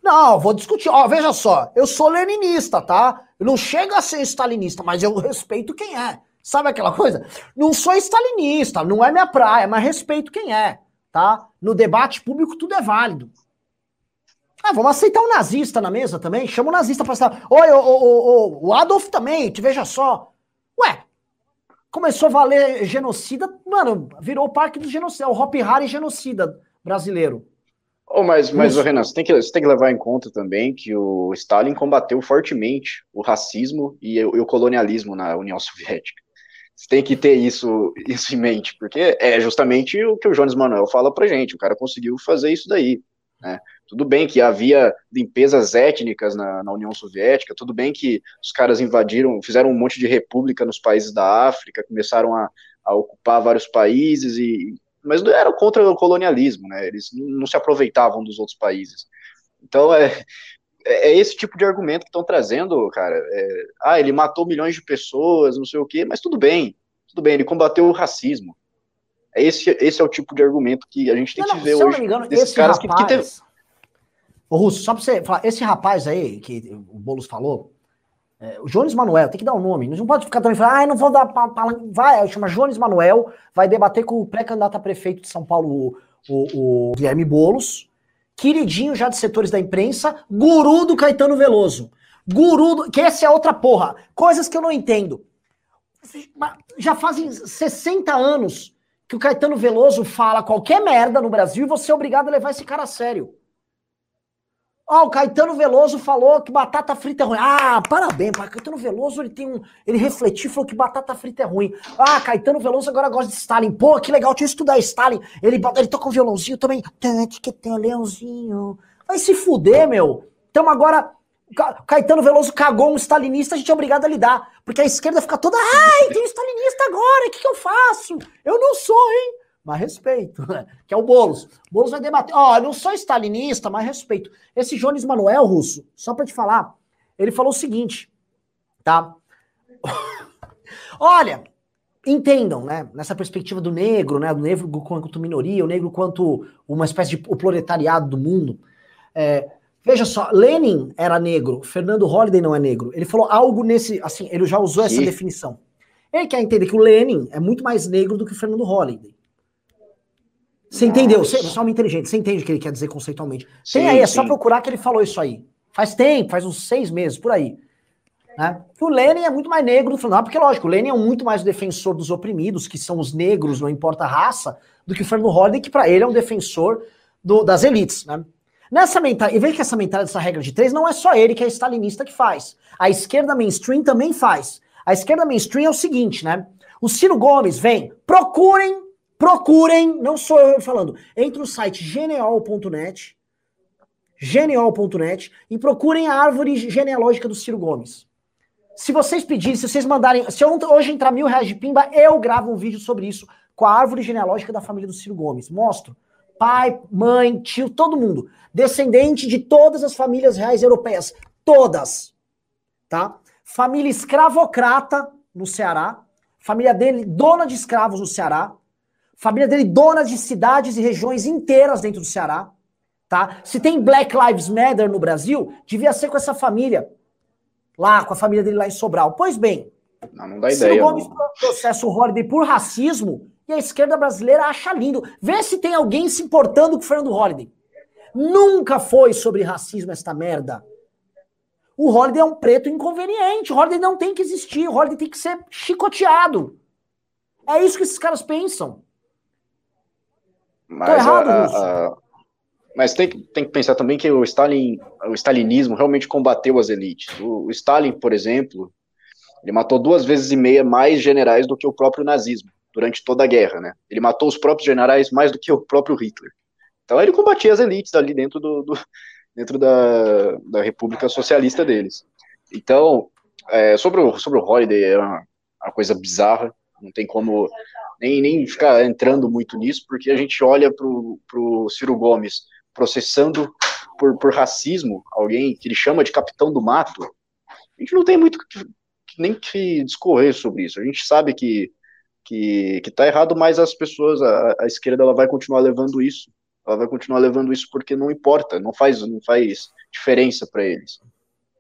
Não, vou discutir. Ó, veja só, eu sou leninista, tá? Eu não chego a ser stalinista, mas eu respeito quem é. Sabe aquela coisa? Não sou stalinista, não é minha praia, mas respeito quem é, tá? No debate público tudo é válido. Ah, vamos aceitar um nazista na mesa também? Chama o nazista pra estar. Oi, o, o, o Adolf também, veja só. Ué, começou a valer genocida, mano, virou o parque do genocida, o Hop Harry genocida brasileiro. Oh, mas, mas Renan, você tem, que, você tem que levar em conta também que o Stalin combateu fortemente o racismo e o, e o colonialismo na União Soviética. Você tem que ter isso, isso em mente, porque é justamente o que o Jones Manuel fala pra gente. O cara conseguiu fazer isso daí. Né? Tudo bem que havia limpezas étnicas na, na, União Soviética, tudo bem que os caras invadiram, fizeram um monte de república nos países da África, começaram a, a ocupar vários países, e, mas não era contra o colonialismo, né? eles não se aproveitavam dos outros países. Então, é, é, é esse tipo de argumento que estão trazendo, cara. É, ah, ele matou milhões de pessoas, não sei o quê, mas tudo bem, tudo bem, ele combateu o racismo. É esse, esse é o tipo de argumento que a gente tem não, que ver hoje. Se eu não me engano, esse caras rapaz... que, que teve... Ô, Russo, só pra você falar, esse rapaz aí, que o Boulos falou, é, o Jones Manuel, tem que dar um nome. Não pode ficar também falando, ah, não vou dar. Vai, chama Jones Manuel, vai debater com o pré-candidato a prefeito de São Paulo, o, o, o Guilherme Boulos queridinho já de setores da imprensa, guru do Caetano Veloso. Guru do, que essa é outra porra. Coisas que eu não entendo. Já fazem 60 anos que o Caetano Veloso fala qualquer merda no Brasil e você é obrigado a levar esse cara a sério. Ó, oh, o Caetano Veloso falou que batata frita é ruim. Ah, parabéns, Caetano Veloso ele tem um. Ele refletiu falou que batata frita é ruim. Ah, Caetano Veloso agora gosta de Stalin. Pô, que legal, deixa eu estudar Stalin. Ele, ele toca um violãozinho também. Que tem leãozinho. Vai se fuder, meu. Então agora. Caetano Veloso cagou um stalinista, a gente é obrigado a lidar. Porque a esquerda fica toda. Ai, tem um stalinista agora, o que, que eu faço? Eu não sou, hein? Mas respeito, que é o Boulos. Boulos vai debater, ó, oh, eu não sou stalinista, mas respeito. Esse Jones Manuel Russo, só para te falar, ele falou o seguinte, tá? Olha, entendam, né, nessa perspectiva do negro, né, do negro quanto minoria, o negro quanto uma espécie de o proletariado do mundo. É, veja só, Lenin era negro, Fernando Holliday não é negro. Ele falou algo nesse, assim, ele já usou essa definição. Ele quer entender que o Lenin é muito mais negro do que o Fernando Holliday. Você entendeu? Você, você é uma inteligente, você entende o que ele quer dizer conceitualmente. Sim, Tem aí, é sim. só procurar que ele falou isso aí. Faz tempo, faz uns seis meses, por aí. Né? O Lenin é muito mais negro do Fernando, porque lógico, o Lenin é muito mais o defensor dos oprimidos, que são os negros, não importa a raça, do que o Fernando Holliday, que para ele é um defensor do, das elites. Né? Nessa mentalidade, e veja que essa mentalidade, essa regra de três, não é só ele que é stalinista que faz. A esquerda mainstream também faz. A esquerda mainstream é o seguinte, né? O Ciro Gomes vem, procurem Procurem, não sou eu falando, entre o site genial.net, genial.net e procurem a árvore genealógica do Ciro Gomes. Se vocês pedirem, se vocês mandarem, se hoje entrar mil reais de pimba, eu gravo um vídeo sobre isso com a árvore genealógica da família do Ciro Gomes. Mostro. Pai, mãe, tio, todo mundo. Descendente de todas as famílias reais europeias. Todas. Tá? Família escravocrata no Ceará. Família dele, dona de escravos no Ceará. Família dele dona de cidades e regiões inteiras dentro do Ceará. Tá? Se tem Black Lives Matter no Brasil, devia ser com essa família. Lá, com a família dele lá em Sobral. Pois bem, não, não dá Ciro ideia. Gomes processa o Holiday por racismo e a esquerda brasileira acha lindo. Vê se tem alguém se importando com o Fernando Holliday. Nunca foi sobre racismo esta merda. O Holiday é um preto inconveniente. O Holiday não tem que existir. O Holiday tem que ser chicoteado. É isso que esses caras pensam. Mas, errado, a, a, mas tem, tem que pensar também que o Stalin, o stalinismo realmente combateu as elites. O, o Stalin, por exemplo, ele matou duas vezes e meia mais generais do que o próprio nazismo durante toda a guerra, né? Ele matou os próprios generais mais do que o próprio Hitler. Então ele combatia as elites ali dentro do, do dentro da, da República Socialista deles. Então, é, sobre o sobre o Holiday é uma, uma coisa bizarra. Não tem como nem, nem ficar entrando muito nisso, porque a gente olha para o Ciro Gomes processando por, por racismo alguém que ele chama de capitão do mato. A gente não tem muito que, nem que discorrer sobre isso. A gente sabe que que está errado, mas as pessoas, a, a, esquerda, ela vai continuar levando isso. Ela vai continuar levando isso porque não importa, não faz, não faz diferença para eles.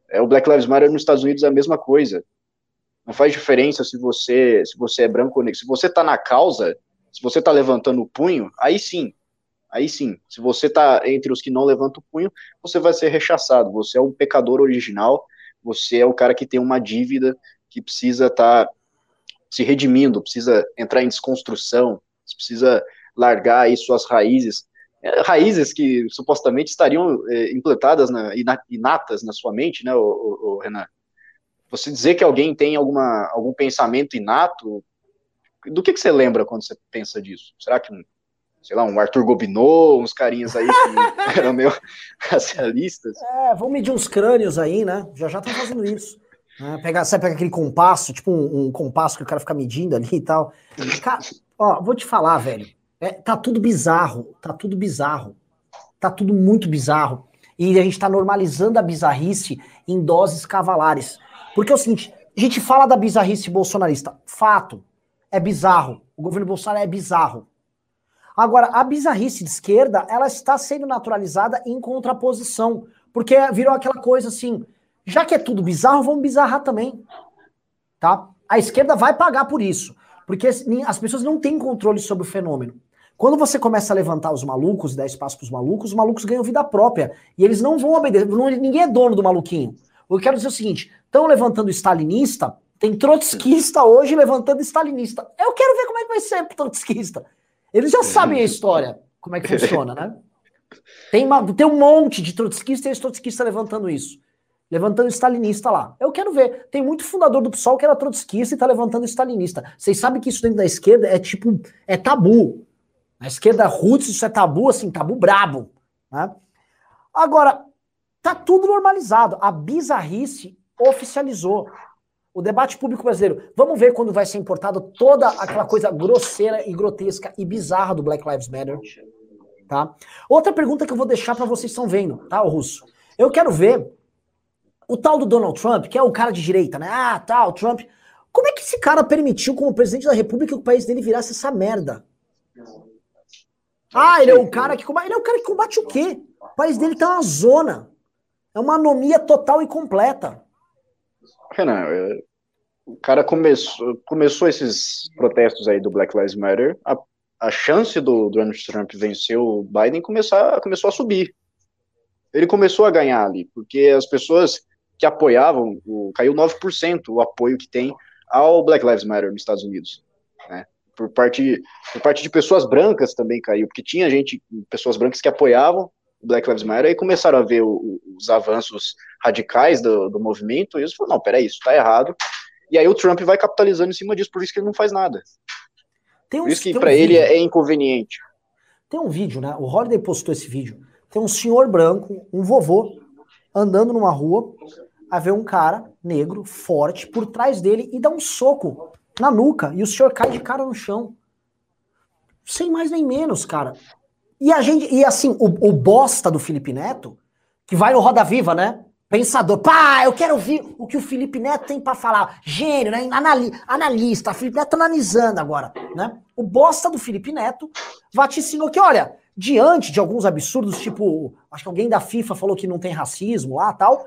É o Black Lives Matter nos Estados Unidos é a mesma coisa. Não faz diferença se você se você é branco ou negro. Se você está na causa, se você está levantando o punho, aí sim. Aí sim. Se você está entre os que não levantam o punho, você vai ser rechaçado. Você é um pecador original. Você é o cara que tem uma dívida que precisa estar tá se redimindo, precisa entrar em desconstrução, precisa largar aí suas raízes, é, raízes que supostamente estariam é, implantadas, na, inatas na sua mente, né, o, o, o Renan? Você dizer que alguém tem alguma, algum pensamento inato do que, que você lembra quando você pensa disso? Será que, sei lá, um Arthur Gobineau, uns carinhas aí que eram meio racialistas? É, vamos medir uns crânios aí, né? Já já estão fazendo isso. Né? Pega, você pega aquele compasso, tipo um, um, compasso que o cara fica medindo ali e tal. Cara, ó, vou te falar, velho. É, tá tudo bizarro, tá tudo bizarro. Tá tudo muito bizarro. E a gente tá normalizando a bizarrice em doses cavalares. Porque é o seguinte, a gente fala da bizarrice bolsonarista. Fato. É bizarro. O governo Bolsonaro é bizarro. Agora, a bizarrice de esquerda, ela está sendo naturalizada em contraposição. Porque virou aquela coisa assim, já que é tudo bizarro, vamos bizarrar também. Tá? A esquerda vai pagar por isso. Porque as pessoas não têm controle sobre o fenômeno. Quando você começa a levantar os malucos e dar espaço para os malucos, os malucos ganham vida própria. E eles não vão obedecer. ninguém é dono do maluquinho. Eu quero dizer o seguinte: estão levantando stalinista, tem trotskista hoje levantando stalinista. Eu quero ver como é que vai ser trotskista. Eles já sabem a história, como é que funciona, né? Tem, uma, tem um monte de trotskista e ex-trotskista levantando isso. Levantando stalinista lá. Eu quero ver. Tem muito fundador do PSOL que era trotskista e tá levantando stalinista. Vocês sabem que isso dentro da esquerda é tipo, é tabu. Na esquerda roots isso é tabu, assim, tabu brabo. Né? Agora, tá tudo normalizado. A bizarrice oficializou. O debate público brasileiro. Vamos ver quando vai ser importada toda aquela coisa grosseira e grotesca e bizarra do Black Lives Matter. Tá? Outra pergunta que eu vou deixar para vocês estão vendo, tá, o Russo? Eu quero ver o tal do Donald Trump, que é o cara de direita, né? Ah, tal, Trump. Como é que esse cara permitiu, como presidente da República, que o país dele virasse essa merda? Ah, ele é o cara que combate. Ele é o cara que combate o quê? O país dele tá uma zona. É uma anomia total e completa. Renan, é, o cara começou, começou esses protestos aí do Black Lives Matter. A, a chance do Donald Trump vencer o Biden começar, começou a subir. Ele começou a ganhar ali, porque as pessoas que apoiavam, o, caiu 9% o apoio que tem ao Black Lives Matter nos Estados Unidos. Né? por parte, por parte de pessoas brancas também caiu, porque tinha gente, pessoas brancas que apoiavam Black Lives Matter e começaram a ver o, os avanços radicais do, do movimento, e eles falaram, não, peraí, isso tá errado. E aí o Trump vai capitalizando em cima disso, por isso que ele não faz nada. Tem um, por isso que para um ele é, é inconveniente. Tem um vídeo, né? O Holiday postou esse vídeo. Tem um senhor branco, um vovô, andando numa rua, a ver um cara negro, forte, por trás dele e dá um soco na nuca e o senhor cai de cara no chão. Sem mais nem menos, cara. E a gente, e assim, o, o bosta do Felipe Neto, que vai no Roda Viva, né? Pensador, pá, eu quero ouvir o que o Felipe Neto tem para falar. Gênio, né? Anali, analista, Felipe Neto analisando agora, né? O bosta do Felipe Neto vaticinou que, olha, diante de alguns absurdos, tipo, acho que alguém da FIFA falou que não tem racismo lá tal,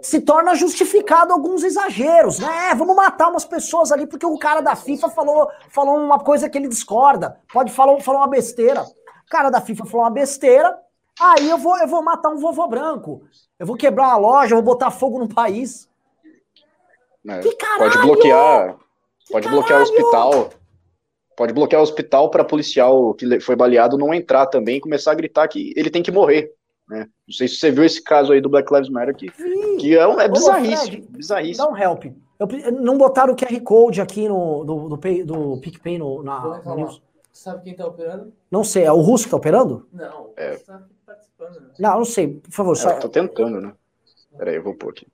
se torna justificado alguns exageros, né? É, vamos matar umas pessoas ali porque o cara da FIFA falou, falou uma coisa que ele discorda. Pode falar, falar uma besteira. O cara da FIFA falou uma besteira, aí eu vou, eu vou matar um vovô branco. Eu vou quebrar uma loja, eu vou botar fogo no país. É, que caralho! Pode bloquear, que pode caralho! bloquear o hospital. Pode bloquear o hospital para policial que foi baleado não entrar também e começar a gritar que ele tem que morrer. Né? Não sei se você viu esse caso aí do Black Lives Matter, que, que é, um, é bizarríssimo, bizarríssimo. Dá um help. Eu, não botaram o QR Code aqui no, do, do, do PicPay no, na, no news. Sabe quem tá operando? Não sei, é o Russo que tá operando? Não, é. tá participando. Né? Não, não sei, por favor. É, só... Eu tô tentando, né? Peraí, eu vou pôr aqui.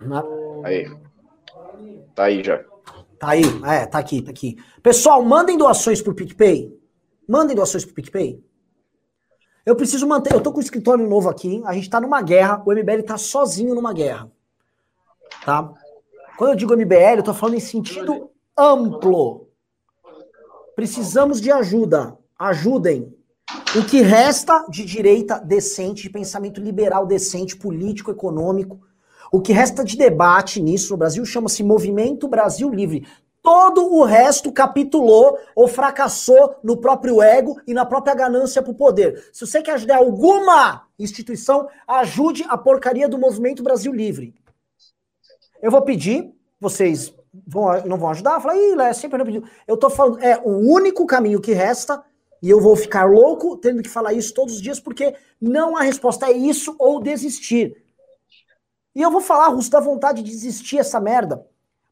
Na... Aí. Tá aí já. Tá aí, é, tá aqui, tá aqui. Pessoal, mandem doações pro PicPay. Mandem doações pro PicPay. Eu preciso manter. Eu tô com um escritório novo aqui, a gente tá numa guerra, o MBL tá sozinho numa guerra. Tá? Quando eu digo MBL, eu tô falando em sentido amplo. Precisamos de ajuda. Ajudem. O que resta de direita decente, de pensamento liberal decente, político, econômico, o que resta de debate nisso no Brasil chama-se Movimento Brasil Livre. Todo o resto capitulou ou fracassou no próprio ego e na própria ganância por poder. Se você quer ajudar alguma instituição, ajude a porcaria do Movimento Brasil Livre. Eu vou pedir, vocês vão, não vão ajudar? Fala, ih, Lé, sempre não pediu. Eu tô falando, é o único caminho que resta, e eu vou ficar louco tendo que falar isso todos os dias, porque não há resposta. É isso ou desistir. E eu vou falar, Russo, da vontade de desistir essa merda.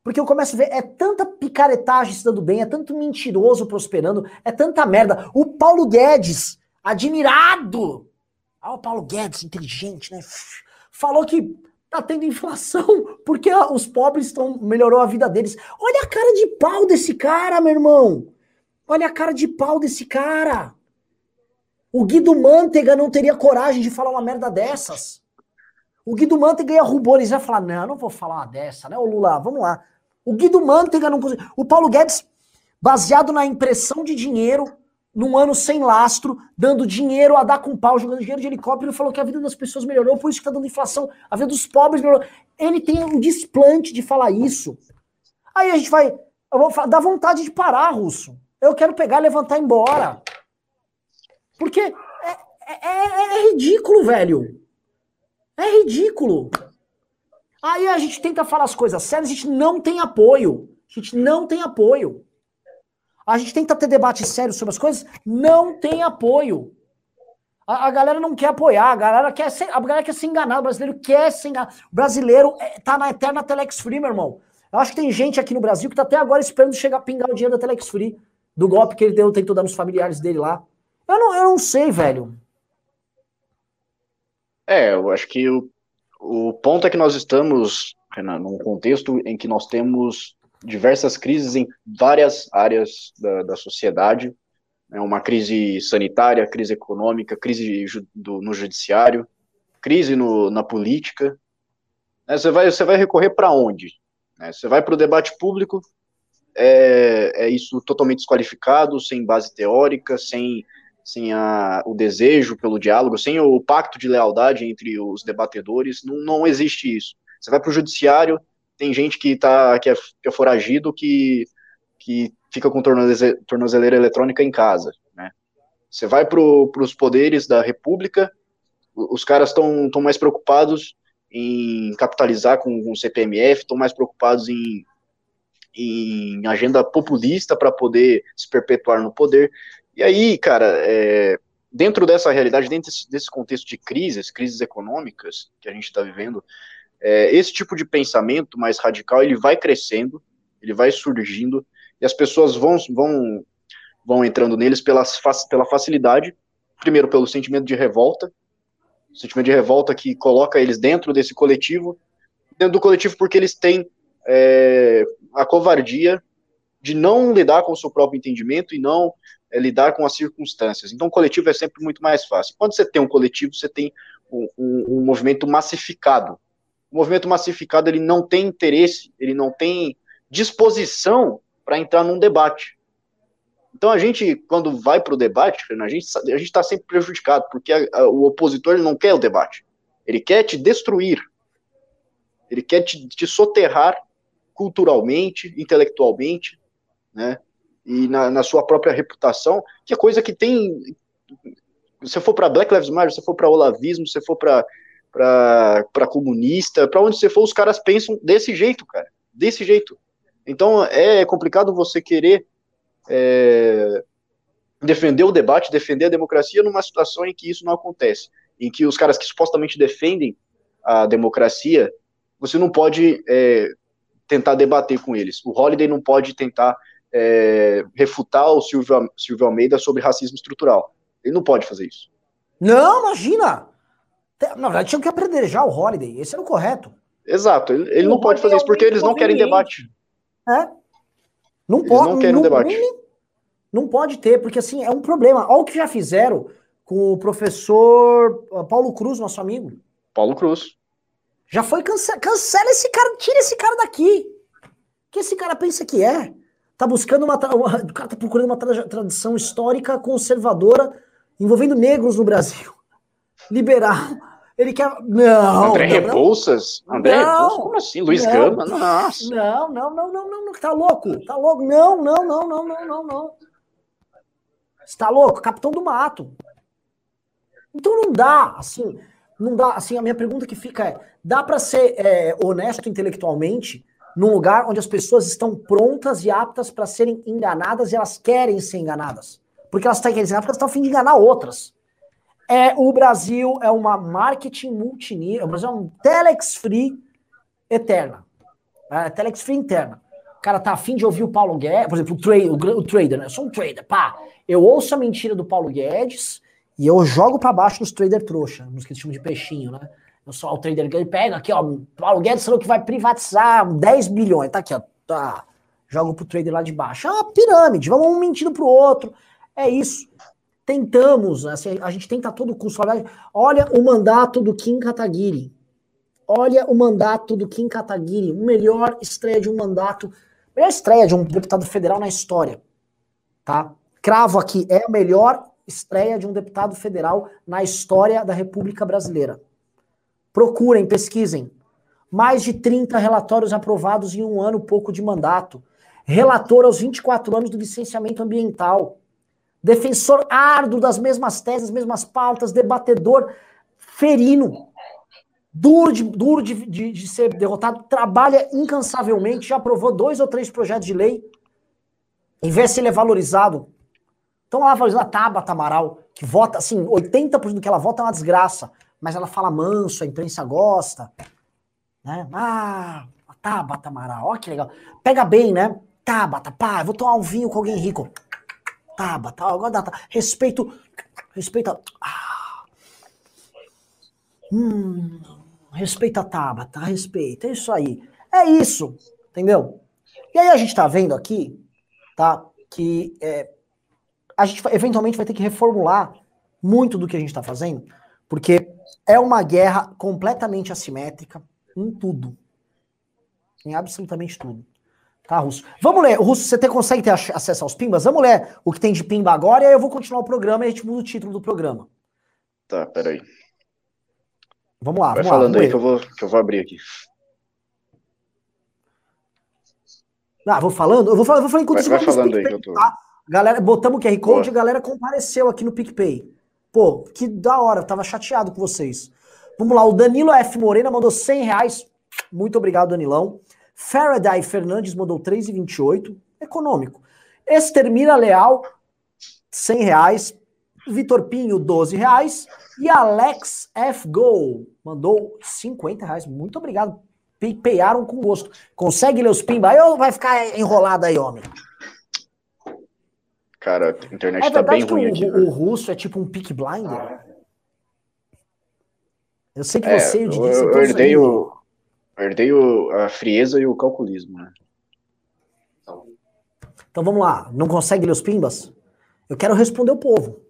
Porque eu começo a ver, é tanta picaretagem se dando bem, é tanto mentiroso prosperando, é tanta merda. O Paulo Guedes, admirado. Ah, o Paulo Guedes, inteligente, né? Falou que tá tendo inflação porque os pobres estão melhorou a vida deles. Olha a cara de pau desse cara, meu irmão. Olha a cara de pau desse cara. O Guido Mantega não teria coragem de falar uma merda dessas. O Guido Mantega ia rubores vai falar: "Não, não vou falar uma dessa, né, o Lula, vamos lá". O Guido Mantega não conseguiu. O Paulo Guedes, baseado na impressão de dinheiro, num ano sem lastro, dando dinheiro a dar com pau, jogando dinheiro de helicóptero, falou que a vida das pessoas melhorou, por isso que tá dando inflação, a vida dos pobres melhorou. Ele tem um desplante de falar isso. Aí a gente vai. Dá vontade de parar, Russo. Eu quero pegar, levantar e ir embora. Porque é, é, é, é ridículo, velho. É ridículo. Aí a gente tenta falar as coisas sérias, a gente não tem apoio. A gente não tem apoio. A gente tenta ter debate sério sobre as coisas, não tem apoio. A, a, galera não quer apoiar, a galera quer ser, a galera quer se enganar, o brasileiro quer se enganar. O brasileiro é, tá na eterna Telex Free, meu irmão. Eu acho que tem gente aqui no Brasil que tá até agora esperando chegar a pingar o dinheiro da Telex Free, do golpe que ele deu, tentou dar nos familiares dele lá. Eu não, eu não sei, velho. É, eu acho que o, o ponto é que nós estamos, Renan, num contexto em que nós temos diversas crises em várias áreas da, da sociedade, né, uma crise sanitária, crise econômica, crise do, no judiciário, crise no, na política. Né, você, vai, você vai recorrer para onde? Né, você vai para o debate público, é, é, isso totalmente desqualificado, sem base teórica, sem, sem a, o desejo pelo diálogo, sem o pacto de lealdade entre os debatedores, não, não existe isso. Você vai para o judiciário, tem gente que, tá, que, é, que é foragido que, que fica com tornozeleira eletrônica em casa. Né? Você vai para os poderes da República, os caras estão mais preocupados em capitalizar com o CPMF, estão mais preocupados em, em agenda populista para poder se perpetuar no poder. E aí, cara, é, dentro dessa realidade, dentro desse contexto de crises, crises econômicas que a gente está vivendo, é, esse tipo de pensamento mais radical ele vai crescendo, ele vai surgindo e as pessoas vão vão vão entrando neles pela, pela facilidade, primeiro pelo sentimento de revolta, sentimento de revolta que coloca eles dentro desse coletivo, dentro do coletivo porque eles têm é, a covardia de não lidar com o seu próprio entendimento e não é, lidar com as circunstâncias. Então, o coletivo é sempre muito mais fácil. Quando você tem um coletivo, você tem um, um, um movimento massificado o movimento massificado ele não tem interesse, ele não tem disposição para entrar num debate. Então a gente, quando vai para o debate, a gente a está sempre prejudicado, porque a, a, o opositor não quer o debate, ele quer te destruir, ele quer te, te soterrar culturalmente, intelectualmente, né? E na, na, sua própria reputação, que é coisa que tem. Se for para Black Lives Matter, se for para olavismo, se for para para comunista, para onde você for, os caras pensam desse jeito, cara. Desse jeito. Então é complicado você querer é, defender o debate, defender a democracia numa situação em que isso não acontece. Em que os caras que supostamente defendem a democracia, você não pode é, tentar debater com eles. O Holiday não pode tentar é, refutar o Silvio, Silvio Almeida sobre racismo estrutural. Ele não pode fazer isso. Não, imagina! Na verdade, tinham que aprender já o Holiday. Esse era o correto. Exato. Ele, ele não pode fazer isso porque eles não querem debate. É. Não eles pode. Não querem não, debate. Não, não pode ter, porque assim, é um problema. Olha o que já fizeram com o professor uh, Paulo Cruz, nosso amigo. Paulo Cruz. Já foi cancela, cancela esse cara, tira esse cara daqui. que esse cara pensa que é? Tá buscando uma, uma o cara tá procurando uma tradição histórica conservadora envolvendo negros no Brasil. Liberal ele quer. Não. André não, Rebouças? Não. André não, Rebouças? Como assim? Luiz não, Gama? Nossa. Não, não, não, não, não, não. Tá louco? Tá louco? Não, não, não, não, não, não, não. Está louco? Capitão do mato. Então não dá, assim, não dá, assim, a minha pergunta que fica é, dá para ser é, honesto intelectualmente num lugar onde as pessoas estão prontas e aptas para serem enganadas e elas querem ser enganadas? Porque elas estão querendo ser enganadas porque elas estão a fim de enganar outras. É, o Brasil é uma marketing multinível, o Brasil é um telex free eterna. É, Telex Free interna. O cara tá afim de ouvir o Paulo Guedes, por exemplo, o, tra o, o trader, né? Eu sou um trader, pá. Eu ouço a mentira do Paulo Guedes e eu jogo para baixo nos trader trouxa, nos que chamam de peixinho, né? Eu sou o trader que ele pega aqui, ó. Paulo Guedes falou que vai privatizar 10 bilhões. Tá aqui, ó. Tá. Jogo pro trader lá de baixo. É uma pirâmide, vamos um mentindo pro outro. É isso. Tentamos, assim, a gente tenta a todo custo. Olha o mandato do Kim Kataguiri. Olha o mandato do Kim Kataguiri. Melhor estreia de um mandato. Melhor estreia de um deputado federal na história. Tá? Cravo aqui, é a melhor estreia de um deputado federal na história da República Brasileira. Procurem, pesquisem. Mais de 30 relatórios aprovados em um ano pouco de mandato. Relator aos 24 anos do licenciamento ambiental. Defensor árduo das mesmas teses, mesmas pautas, debatedor ferino. Duro, de, duro de, de, de ser derrotado, trabalha incansavelmente, já aprovou dois ou três projetos de lei. Em vez de ser valorizado, então lá valorizando a Tabata Amaral, que vota, assim, 80% do que ela vota é uma desgraça mas ela fala manso, a imprensa gosta. Né? Ah, Tabata Amaral, ó que legal. Pega bem, né? Tabata, pá, vou tomar um vinho com alguém rico. Tabata, agora dá, respeito, respeita. Ah. Hum, respeita a Tabata, respeita, é isso aí. É isso, entendeu? E aí a gente tá vendo aqui, tá, que é, a gente eventualmente vai ter que reformular muito do que a gente tá fazendo, porque é uma guerra completamente assimétrica em tudo. Em absolutamente tudo. Tá, Russo? Vamos ler. Russo, você te, consegue ter acesso aos pimbas? Vamos ler o que tem de pimba agora e aí eu vou continuar o programa e a gente muda o título do programa. Tá, peraí. Vamos lá. Vai vamos falando lá, aí que eu, vou, que eu vou abrir aqui. Ah, vou falando? Eu vou falando, vou falando enquanto vai, você vai falando aí que eu tô... Tá? Galera, botamos o QR Code e a galera compareceu aqui no PicPay. Pô, que da hora, tava chateado com vocês. Vamos lá, o Danilo F. Morena mandou 100 reais. Muito obrigado, Danilão. Faraday Fernandes mandou 3,28. Econômico. Extermina Leal, 100 reais. Vitor Pinho, 12 reais. E Alex F. Go mandou 50 reais. Muito obrigado. Pearam com gosto. Consegue ler os pimba aí ou vai ficar enrolado aí, homem? Cara, a internet É tá bem ruim o, aqui. o velho. russo é tipo um pick blinder? Eu sei que É, você e o eu, Didi eu todos herdei, o, eu herdei o, a frieza e o calculismo, né? Então vamos lá. Não consegue ler os pimbas? Eu quero responder o povo.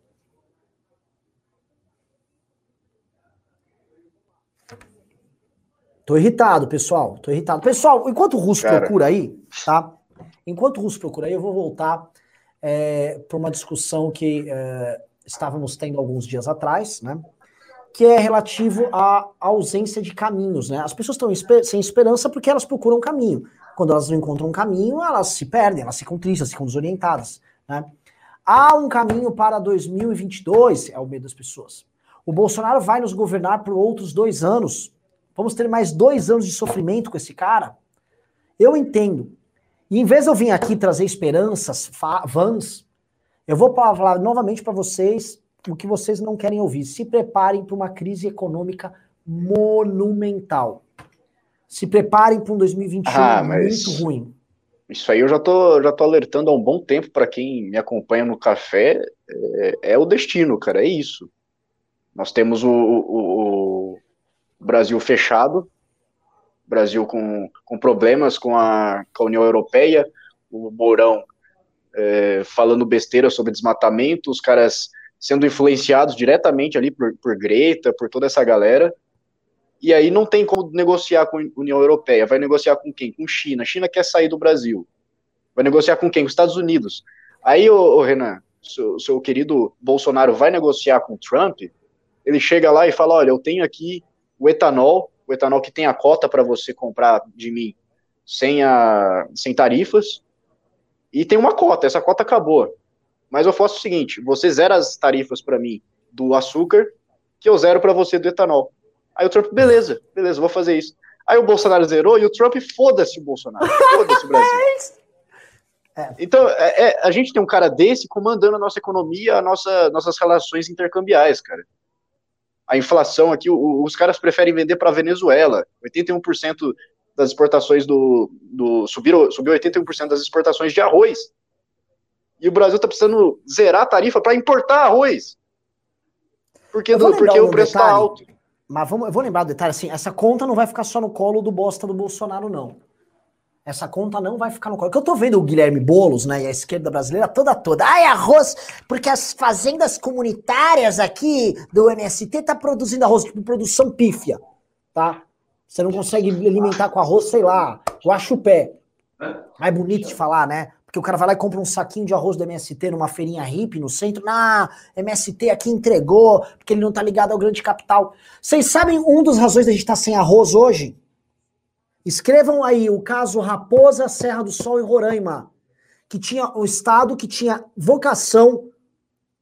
Tô irritado, pessoal. Tô irritado. Pessoal, enquanto o Russo Cara. procura aí, tá? Enquanto o Russo procura aí, eu vou voltar é, para uma discussão que é, estávamos tendo alguns dias atrás, né? Que é relativo à ausência de caminhos, né? As pessoas estão espe- sem esperança porque elas procuram um caminho. Quando elas não encontram um caminho, elas se perdem, elas ficam tristes, ficam desorientadas, né? Há um caminho para 2022, é o medo das pessoas. O Bolsonaro vai nos governar por outros dois anos. Vamos ter mais dois anos de sofrimento com esse cara? Eu entendo. E em vez de eu vir aqui trazer esperanças vãs, eu vou falar novamente para vocês o que vocês não querem ouvir. Se preparem para uma crise econômica monumental. Se preparem para um 2021 Ah, mas- muito ruim. Isso aí eu já tô, já tô alertando há um bom tempo para quem me acompanha no café. É, é o destino, cara, é isso. Nós temos o, o- o Brasil fechado, Brasil com, com problemas com a, com a União Europeia, o Mourão é, falando besteira sobre desmatamento, os caras sendo influenciados diretamente ali por, por Greta, por toda essa galera. E aí não tem como negociar com a União Europeia. Vai negociar com quem? Com China. China quer sair do Brasil. Vai negociar com quem? Com os Estados Unidos. Aí, ô, Renan, seu, seu querido Bolsonaro vai negociar com o Trump, ele chega lá e fala, olha, eu tenho aqui o etanol, o etanol que tem a cota para você comprar de mim sem, a, sem tarifas, e tem uma cota, essa cota acabou. Mas eu faço o seguinte, você zera as tarifas para mim do açúcar, que eu zero para você do etanol. Aí o Trump, beleza, beleza, vou fazer isso. Aí o Bolsonaro zerou e o Trump, foda-se o Bolsonaro, foda-se o Brasil. Então, é, é, a gente tem um cara desse comandando a nossa economia, a nossa, nossas relações intercambiais, cara. A inflação aqui, o- os caras preferem vender para a Venezuela. 81% das exportações do. do subiram, subiu 81% das exportações de arroz. E o Brasil está precisando zerar a tarifa para importar arroz. Porque, do, porque o preço está alto. Mas vamos, eu vou lembrar do detalhe assim: essa conta não vai ficar só no colo do bosta do Bolsonaro, não. Essa conta não vai ficar no colo. Porque eu tô vendo o Guilherme Bolos, né, e a esquerda brasileira toda toda. Ai, arroz, porque as fazendas comunitárias aqui do MST tá produzindo arroz, tipo produção pífia, tá? Você não consegue alimentar com arroz, sei lá, guaxupé. Mais bonito de falar, né? Porque o cara vai lá e compra um saquinho de arroz do MST numa feirinha hippie no centro. Ah, MST aqui entregou, porque ele não tá ligado ao grande capital. Vocês sabem um dos razões da gente estar tá sem arroz hoje? Escrevam aí o caso Raposa Serra do Sol em Roraima, que tinha um estado que tinha vocação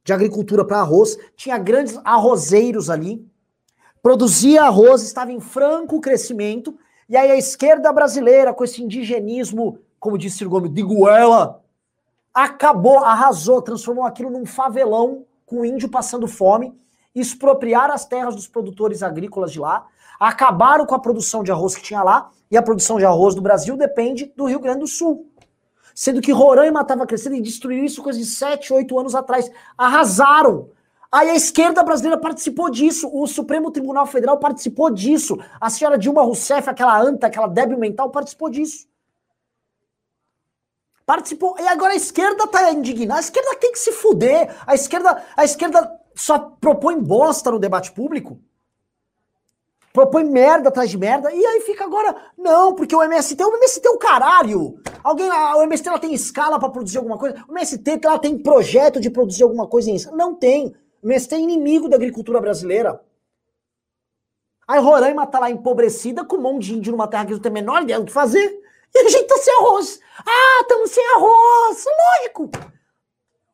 de agricultura para arroz, tinha grandes arrozeiros ali, produzia arroz, estava em franco crescimento, e aí a esquerda brasileira, com esse indigenismo, como disse Ciro Gomes, de Guela, acabou, arrasou, transformou aquilo num favelão com índio passando fome, expropriaram as terras dos produtores agrícolas de lá, acabaram com a produção de arroz que tinha lá, e a produção de arroz do Brasil depende do Rio Grande do Sul. Sendo que Roraima estava crescendo e destruiu isso coisa de 7, 8 anos atrás. Arrasaram. Aí a esquerda brasileira participou disso, o Supremo Tribunal Federal participou disso, a senhora Dilma Rousseff, aquela anta, aquela débil mental, participou disso. Participou. E agora a esquerda tá indignada. A esquerda tem que se fuder. A esquerda, a esquerda só propõe bosta no debate público propõe merda atrás de merda, e aí fica agora, não, porque o MST, o MST é o caralho. Alguém, o MST ela tem escala para produzir alguma coisa? O MST ela tem projeto de produzir alguma coisa em Não tem. O MST é inimigo da agricultura brasileira. Aí Roraima tá lá empobrecida, com um monte de índio numa terra que não tem a menor ideia do que fazer, e a gente tá sem arroz. Ah, estamos sem arroz, lógico.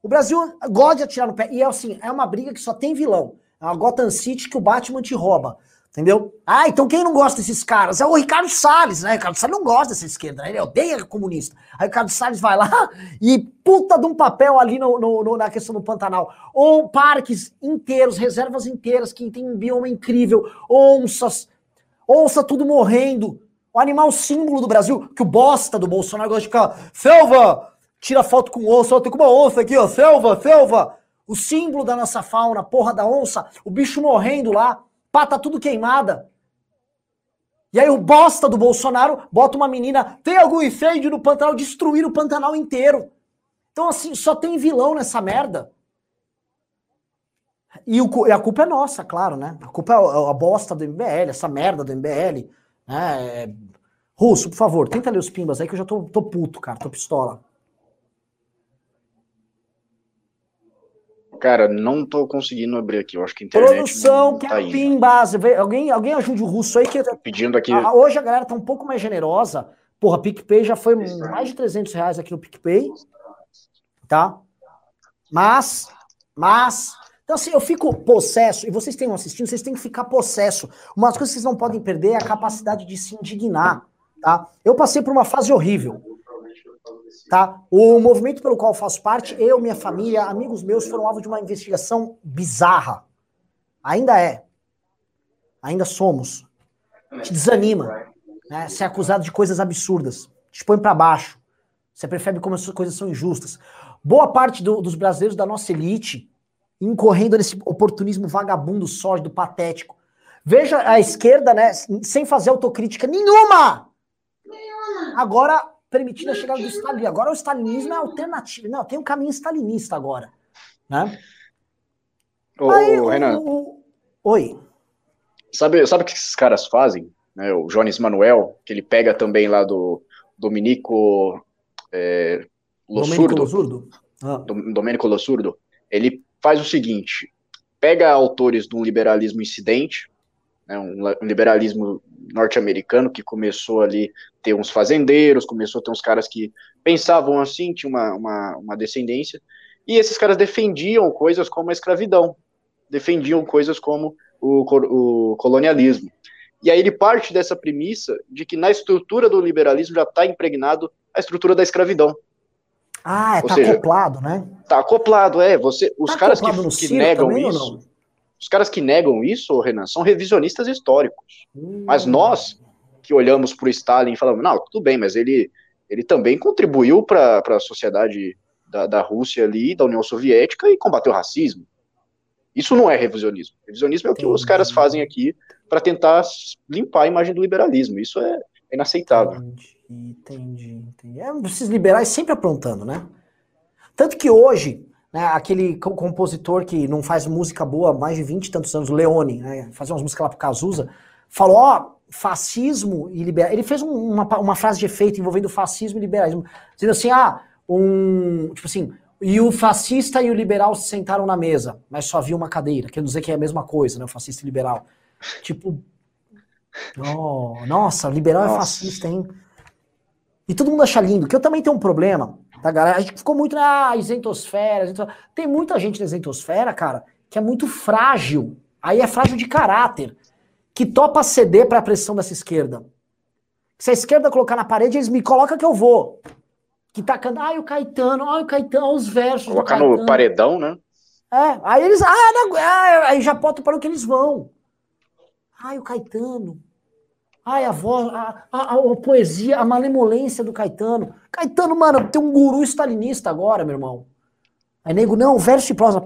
O Brasil gosta de atirar no pé, e é assim, é uma briga que só tem vilão. É uma Gotham City que o Batman te rouba. Entendeu? Ah, então quem não gosta desses caras? É o Ricardo Salles, né? O Ricardo Salles não gosta dessa esquerda, né? ele odeia comunista. Aí o Ricardo Salles vai lá e puta de um papel ali no, no, no, na questão do Pantanal. Ou parques inteiros, reservas inteiras que tem um bioma incrível, onças, onça tudo morrendo. O animal símbolo do Brasil, que o bosta do Bolsonaro gosta de ficar, selva, tira foto com onça, tem com uma onça aqui, ó, selva, selva. O símbolo da nossa fauna, porra da onça, o bicho morrendo lá pata tudo queimada. E aí o bosta do Bolsonaro bota uma menina, tem algum incêndio no Pantanal, destruir o Pantanal inteiro. Então, assim, só tem vilão nessa merda. E, o, e a culpa é nossa, claro, né? A culpa é a, é a bosta do MBL, essa merda do MBL. Né? É... Russo, por favor, tenta ler os pimbas aí que eu já tô, tô puto, cara, tô pistola. Cara, não tô conseguindo abrir aqui. Eu acho que a internet. Produção, que tá PIN base. Alguém, alguém ajude o russo aí que. Pedindo aqui. Hoje a galera tá um pouco mais generosa. Porra, PicPay já foi mais de 300 reais aqui no PicPay. Tá? Mas, mas. Então, assim, eu fico possesso, e vocês estão assistindo, vocês têm que ficar possesso. Uma das coisas que vocês não podem perder é a capacidade de se indignar. Tá? Eu passei por uma fase horrível. Tá? O movimento pelo qual faço parte, eu, minha família, amigos meus foram alvo de uma investigação bizarra. Ainda é. Ainda somos. Te desanima. Né? Ser acusado de coisas absurdas. Te põe para baixo. Você percebe como essas coisas são injustas. Boa parte do, dos brasileiros da nossa elite incorrendo nesse oportunismo vagabundo, sórdido, patético. Veja a esquerda, né, sem fazer autocrítica nenhuma. Nenhuma. Agora permitindo a chegada do Stalin. Agora o stalinismo é alternativo. Não, tem um caminho stalinista agora. Né? Ô, Aí, Renan. O, Oi. Sabe, sabe o que esses caras fazem? Né, o Jones Manuel, que ele pega também lá do Dominico é, Lossurdo. Domenico Ah. Domenico Lossurdo. Ele faz o seguinte: pega autores de um liberalismo incidente, né, um, liberalismo norte-americano que começou ali ter uns fazendeiros, começou a ter uns caras que pensavam assim, tinha uma, uma, uma descendência, e esses caras defendiam coisas como a escravidão, defendiam coisas como o, o colonialismo. E aí ele parte dessa premissa de que na estrutura do liberalismo já está impregnado a estrutura da escravidão. Ah, está acoplado, né? Está acoplado, é. Você, os tá caras que, que negam isso, os caras que negam isso, Renan, são revisionistas históricos. Hum. Mas nós, que olhamos para o Stalin e falamos, não, tudo bem, mas ele, ele também contribuiu para a sociedade da, da Rússia ali, da União Soviética, e combateu o racismo. Isso não é revisionismo. Revisionismo é o que os caras fazem aqui para tentar limpar a imagem do liberalismo. Isso é inaceitável. Entendi, entendi, entendi. É, esses liberais sempre aprontando, né? Tanto que hoje, né, aquele compositor que não faz música boa há mais de 20 e tantos anos, Leone, né, fazia umas músicas lá pro Cazuza, falou, ó, fascismo e liberalismo. Ele fez uma, uma frase de efeito envolvendo fascismo e liberalismo, dizendo assim, ah, um, tipo assim, e o fascista e o liberal se sentaram na mesa, mas só havia uma cadeira, quer dizer que é a mesma coisa, né, o fascista e liberal. Tipo, oh, nossa, liberal é nossa. é fascista, hein? E todo mundo acha lindo, que eu também tenho um problema, tá, galera? A gente ficou muito na isentosfera, isentosfera. Tem muita gente na isentosfera, cara, que é muito frágil. Aí é frágil de caráter, que topa ceder para a pressão dessa esquerda. Se a esquerda colocar na parede, eles me colocam que eu vou. Que tá cantando, ai, o Caetano, ai, o Caetano, os versos. Colocar no paredão, né? É, aí eles, ah, não, ah, aí já botam para o que eles vão. Ai, o Caetano. Ai, a voz, a, a, a, poesia, a malemolência do Caetano. Caetano, mano, tem um guru stalinista agora, meu irmão. Aí, nego, não, verso e prosa.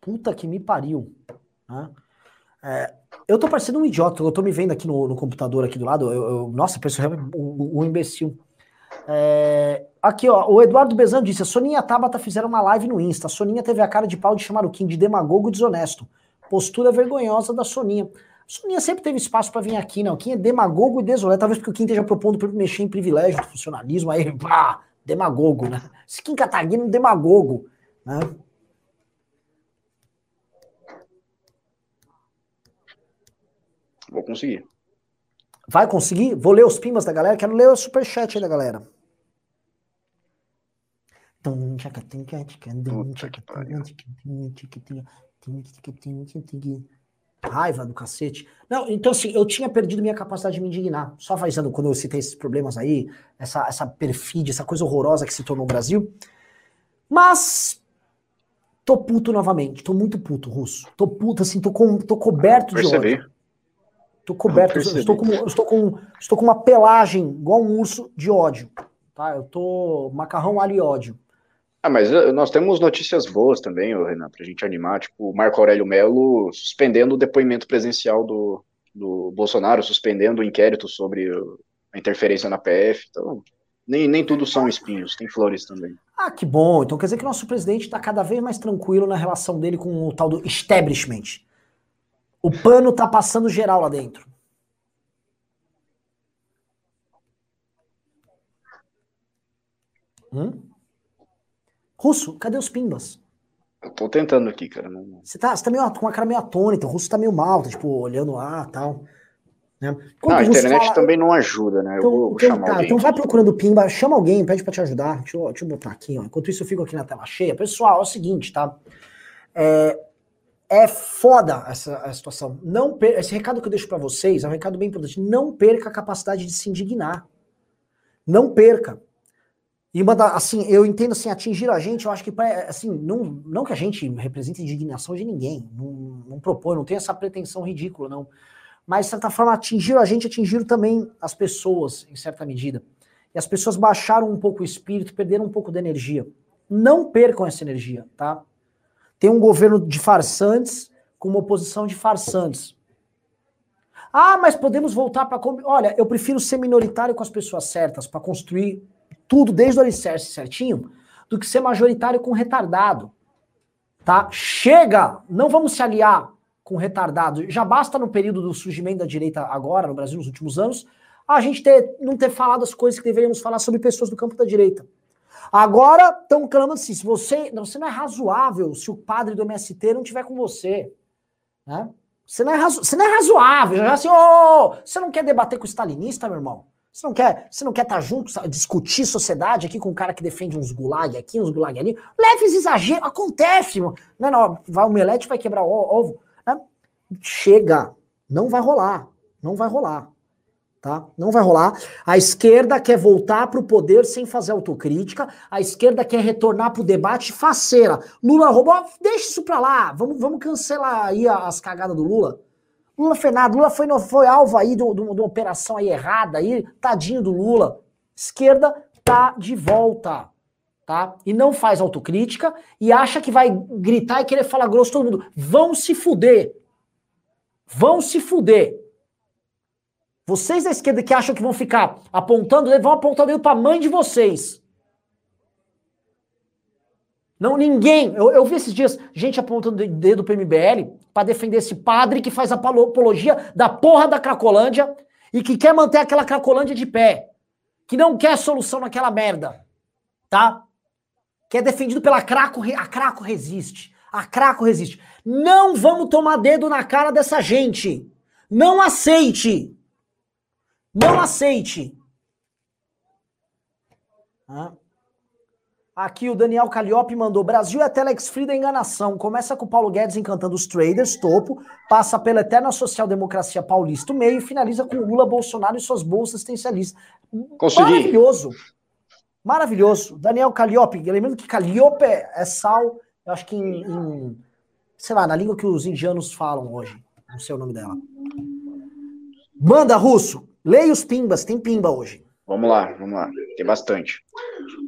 Puta que me pariu. Né? É, eu tô parecendo um idiota, eu tô me vendo aqui no, no computador aqui do lado. Eu, eu, nossa, penso um, um imbecil. É, aqui, ó, o Eduardo Bezan disse: a Soninha e a Tabata fizeram uma live no Insta. A Soninha teve a cara de pau de chamar o Kim de demagogo e desonesto. Postura vergonhosa da Soninha. A Soninha sempre teve espaço para vir aqui, não. O Kim é demagogo e desonesto. Talvez porque o Kim esteja propondo para mexer em privilégio do funcionalismo. Aí, pá, demagogo, né? Esse Kim Kataguiri é um demagogo, né? Vou conseguir. Vai conseguir? Vou ler os pimbas da galera. Quero ler o superchat aí da galera. Raiva do cacete. Não, então assim, eu tinha perdido minha capacidade de me indignar. Só avisando, quando eu citei esses problemas aí, essa, essa perfídia, essa coisa horrorosa que se tornou o Brasil. Mas tô puto novamente. Tô muito puto, Russo. Tô puto, assim, tô, com, tô coberto de ódio. Tô coberto, estou com, estou, com, estou com uma pelagem igual um urso de ódio. Tá? Eu tô macarrão alho e ódio. Ah, mas eh, nós temos notícias boas também, Renan, pra gente animar. Tipo, o Marco Aurélio Melo suspendendo o depoimento presencial do, do Bolsonaro, suspendendo o inquérito sobre a interferência na PF. Então, nem, nem tudo são espinhos, tem flores também. Ah, que bom. Então quer dizer que nosso presidente está cada vez mais tranquilo na relação dele com o tal do establishment. O pano tá passando geral lá dentro. Hum? Russo, cadê os pimbas? Eu tô tentando aqui, cara. Você tá, você tá meio, com uma cara meio atônita, o russo tá meio mal, tá, tipo, olhando lá e tal. Né? Não, a internet fala... também não ajuda, né? Então, eu vou, então, chamar tá, alguém. Então vai procurando pimba, chama alguém, pede pra te ajudar. Deixa eu, deixa eu botar aqui, ó. Enquanto isso eu fico aqui na tela cheia. Pessoal, é o seguinte, tá? É, é foda essa situação. Não per... Esse recado que eu deixo para vocês é um recado bem importante. Não perca a capacidade de se indignar. Não perca. E uma da, assim, eu entendo assim, atingir a gente, eu acho que assim, não, não que a gente represente indignação de ninguém, não, não propõe, não tem essa pretensão ridícula, não. Mas, de certa forma, atingir a gente, atingir também as pessoas, em certa medida. E as pessoas baixaram um pouco o espírito, perderam um pouco da energia. Não percam essa energia, tá? Tem um governo de farsantes com uma oposição de farsantes. Ah, mas podemos voltar para. Olha, eu prefiro ser minoritário com as pessoas certas para construir tudo desde o alicerce certinho do que ser majoritário com retardado. Tá? Chega! Não vamos se aliar com retardado. Já basta no período do surgimento da direita agora, no Brasil, nos últimos anos, a gente ter, não ter falado as coisas que deveríamos falar sobre pessoas do campo da direita. Agora estão clamando assim: se você, você não é razoável se o padre do MST não tiver com você. Né? Você, não é razo, você não é razoável. Já assim, oh, você não quer debater com o stalinista, meu irmão? Você não quer, você não quer estar tá junto, discutir sociedade aqui com um cara que defende uns gulag aqui, uns gulag ali? Leves exageros, acontece, mano. Não, não, vai, o Melete vai quebrar ovo. Né? Chega, não vai rolar, não vai rolar. Tá? Não vai rolar. A esquerda quer voltar para o poder sem fazer autocrítica. A esquerda quer retornar para o debate faceira. Lula roubou, deixa isso para lá. Vamos, vamos cancelar aí as cagadas do Lula. Lula fez nada. Lula foi, foi alvo aí de, de, de uma operação aí errada aí. Tadinho do Lula. Esquerda tá de volta tá? E não faz autocrítica e acha que vai gritar e querer falar grosso todo mundo. Vão se fuder. Vão se fuder. Vocês da esquerda que acham que vão ficar apontando, vão apontar o dedo pra mãe de vocês. Não, ninguém. Eu, eu vi esses dias gente apontando o dedo pro MBL para defender esse padre que faz apologia da porra da Cracolândia e que quer manter aquela Cracolândia de pé. Que não quer solução naquela merda. Tá? que é defendido pela Craco, a Craco resiste. A Craco resiste. Não vamos tomar dedo na cara dessa gente. Não aceite. Não aceite. Aqui o Daniel Calliope mandou: Brasil é Telex Free da enganação. Começa com o Paulo Guedes encantando os traders, topo, passa pela eterna social-democracia paulista, meio, e finaliza com Lula, Bolsonaro e suas bolsas existencialistas. Consegui. Maravilhoso. Maravilhoso. Daniel Calliope, lembrando que Calliope é sal, eu acho que em, em, sei lá, na língua que os indianos falam hoje. Não sei o nome dela. Manda, Russo. Leia os pimbas, tem pimba hoje. Vamos lá, vamos lá. Tem bastante.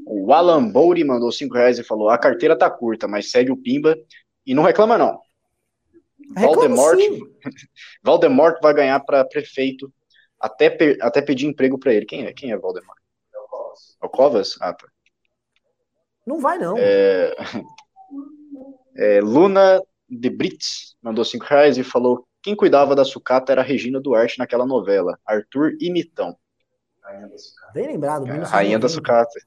O Alan Bouri mandou 5 reais e falou: a carteira tá curta, mas segue o pimba e não reclama, não. Valdemort, Valdemort vai ganhar para prefeito até, até pedir emprego para ele. Quem é? Quem é Valdemort? O Covas? Ah, tá. Não vai, não. É... É, Luna de Brits mandou 5 reais e falou: quem cuidava da sucata era a Regina Duarte naquela novela, Arthur e Mitão. Bem lembrado, é, Rainha da Sucata.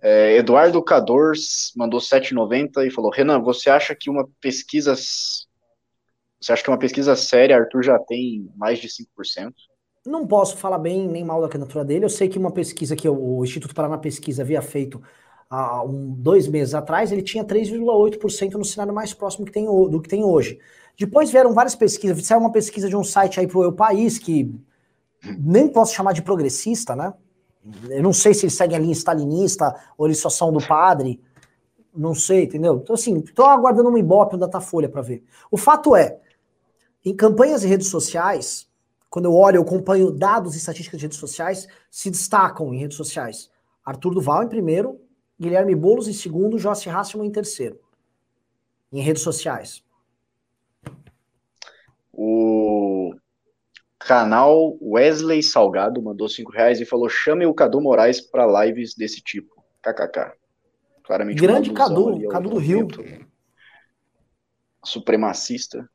É, Eduardo Cador mandou 7,90 e falou: Renan, você acha que uma pesquisa. Você acha que uma pesquisa séria, Arthur já tem mais de 5%? não posso falar bem nem mal da candidatura dele. Eu sei que uma pesquisa que o Instituto Paraná Pesquisa havia feito há um, dois meses atrás, ele tinha 3,8% no cenário mais próximo que tem, do que tem hoje. Depois vieram várias pesquisas, saiu uma pesquisa de um site aí pro Eu País, que nem posso chamar de progressista, né? Eu não sei se eles seguem a linha stalinista ou eles só são do padre. Não sei, entendeu? Então, assim, tô aguardando uma ibope, um Datafolha para ver. O fato é, em campanhas e redes sociais, quando eu olho, eu acompanho dados e estatísticas de redes sociais, se destacam em redes sociais. Arthur Duval em primeiro, Guilherme Boulos em segundo, Jossi Hasselman em terceiro. Em redes sociais. O canal Wesley Salgado mandou cinco reais e falou: chame o Cadu Moraes para lives desse tipo. KKK. Claramente. Grande Cadu, Cadu do Rio. Supremacista.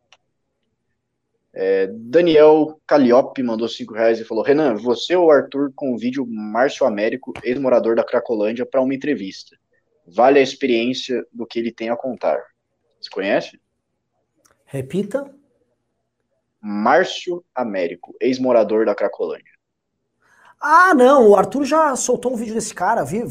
É, Daniel Calliope mandou 5 reais e falou: Renan, você ou Arthur convide o Márcio Américo, ex-morador da Cracolândia, para uma entrevista. Vale a experiência do que ele tem a contar. Você conhece? Repita. Márcio Américo, ex-morador da Cracolândia. Ah, não, o Arthur já soltou um vídeo desse cara, viu?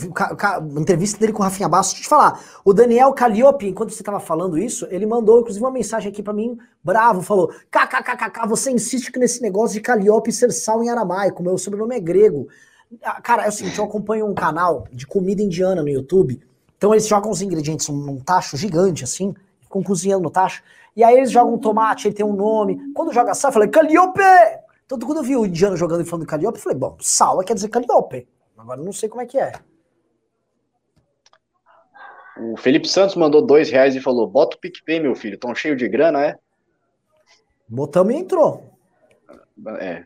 uma entrevista dele com o Rafinha Bastos. Deixa eu te falar, o Daniel Calliope, enquanto você estava falando isso, ele mandou inclusive uma mensagem aqui para mim, bravo, falou: KKKKK, você insiste que nesse negócio de Calliope ser sal em aramaico, meu sobrenome é grego. Ah, cara, é o seguinte, eu acompanho um canal de comida indiana no YouTube, então eles jogam os ingredientes num tacho gigante, assim, ficam cozinhando no tacho, e aí eles jogam um tomate, ele tem um nome. Quando joga sal, eu falei, Calliope! Então, quando eu vi o indiano jogando e falando Calliope, eu falei, bom, sal quer dizer Calliope. Agora eu não sei como é que é. O Felipe Santos mandou dois reais e falou: bota o PicPay, meu filho, tão cheio de grana, é? Botamos e entrou. É.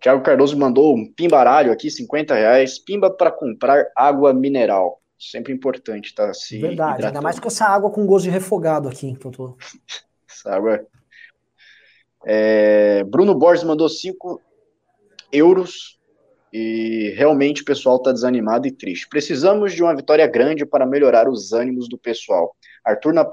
Tiago Cardoso mandou um pimbaralho aqui, 50 reais. Pimba para comprar água mineral. Sempre importante, tá? Se Verdade, hidratando. ainda mais com essa água com gosto de refogado aqui. Que eu tô... essa água é, Bruno Borges mandou 5 euros e realmente o pessoal está desanimado e triste. Precisamos de uma vitória grande para melhorar os ânimos do pessoal. Arthur na,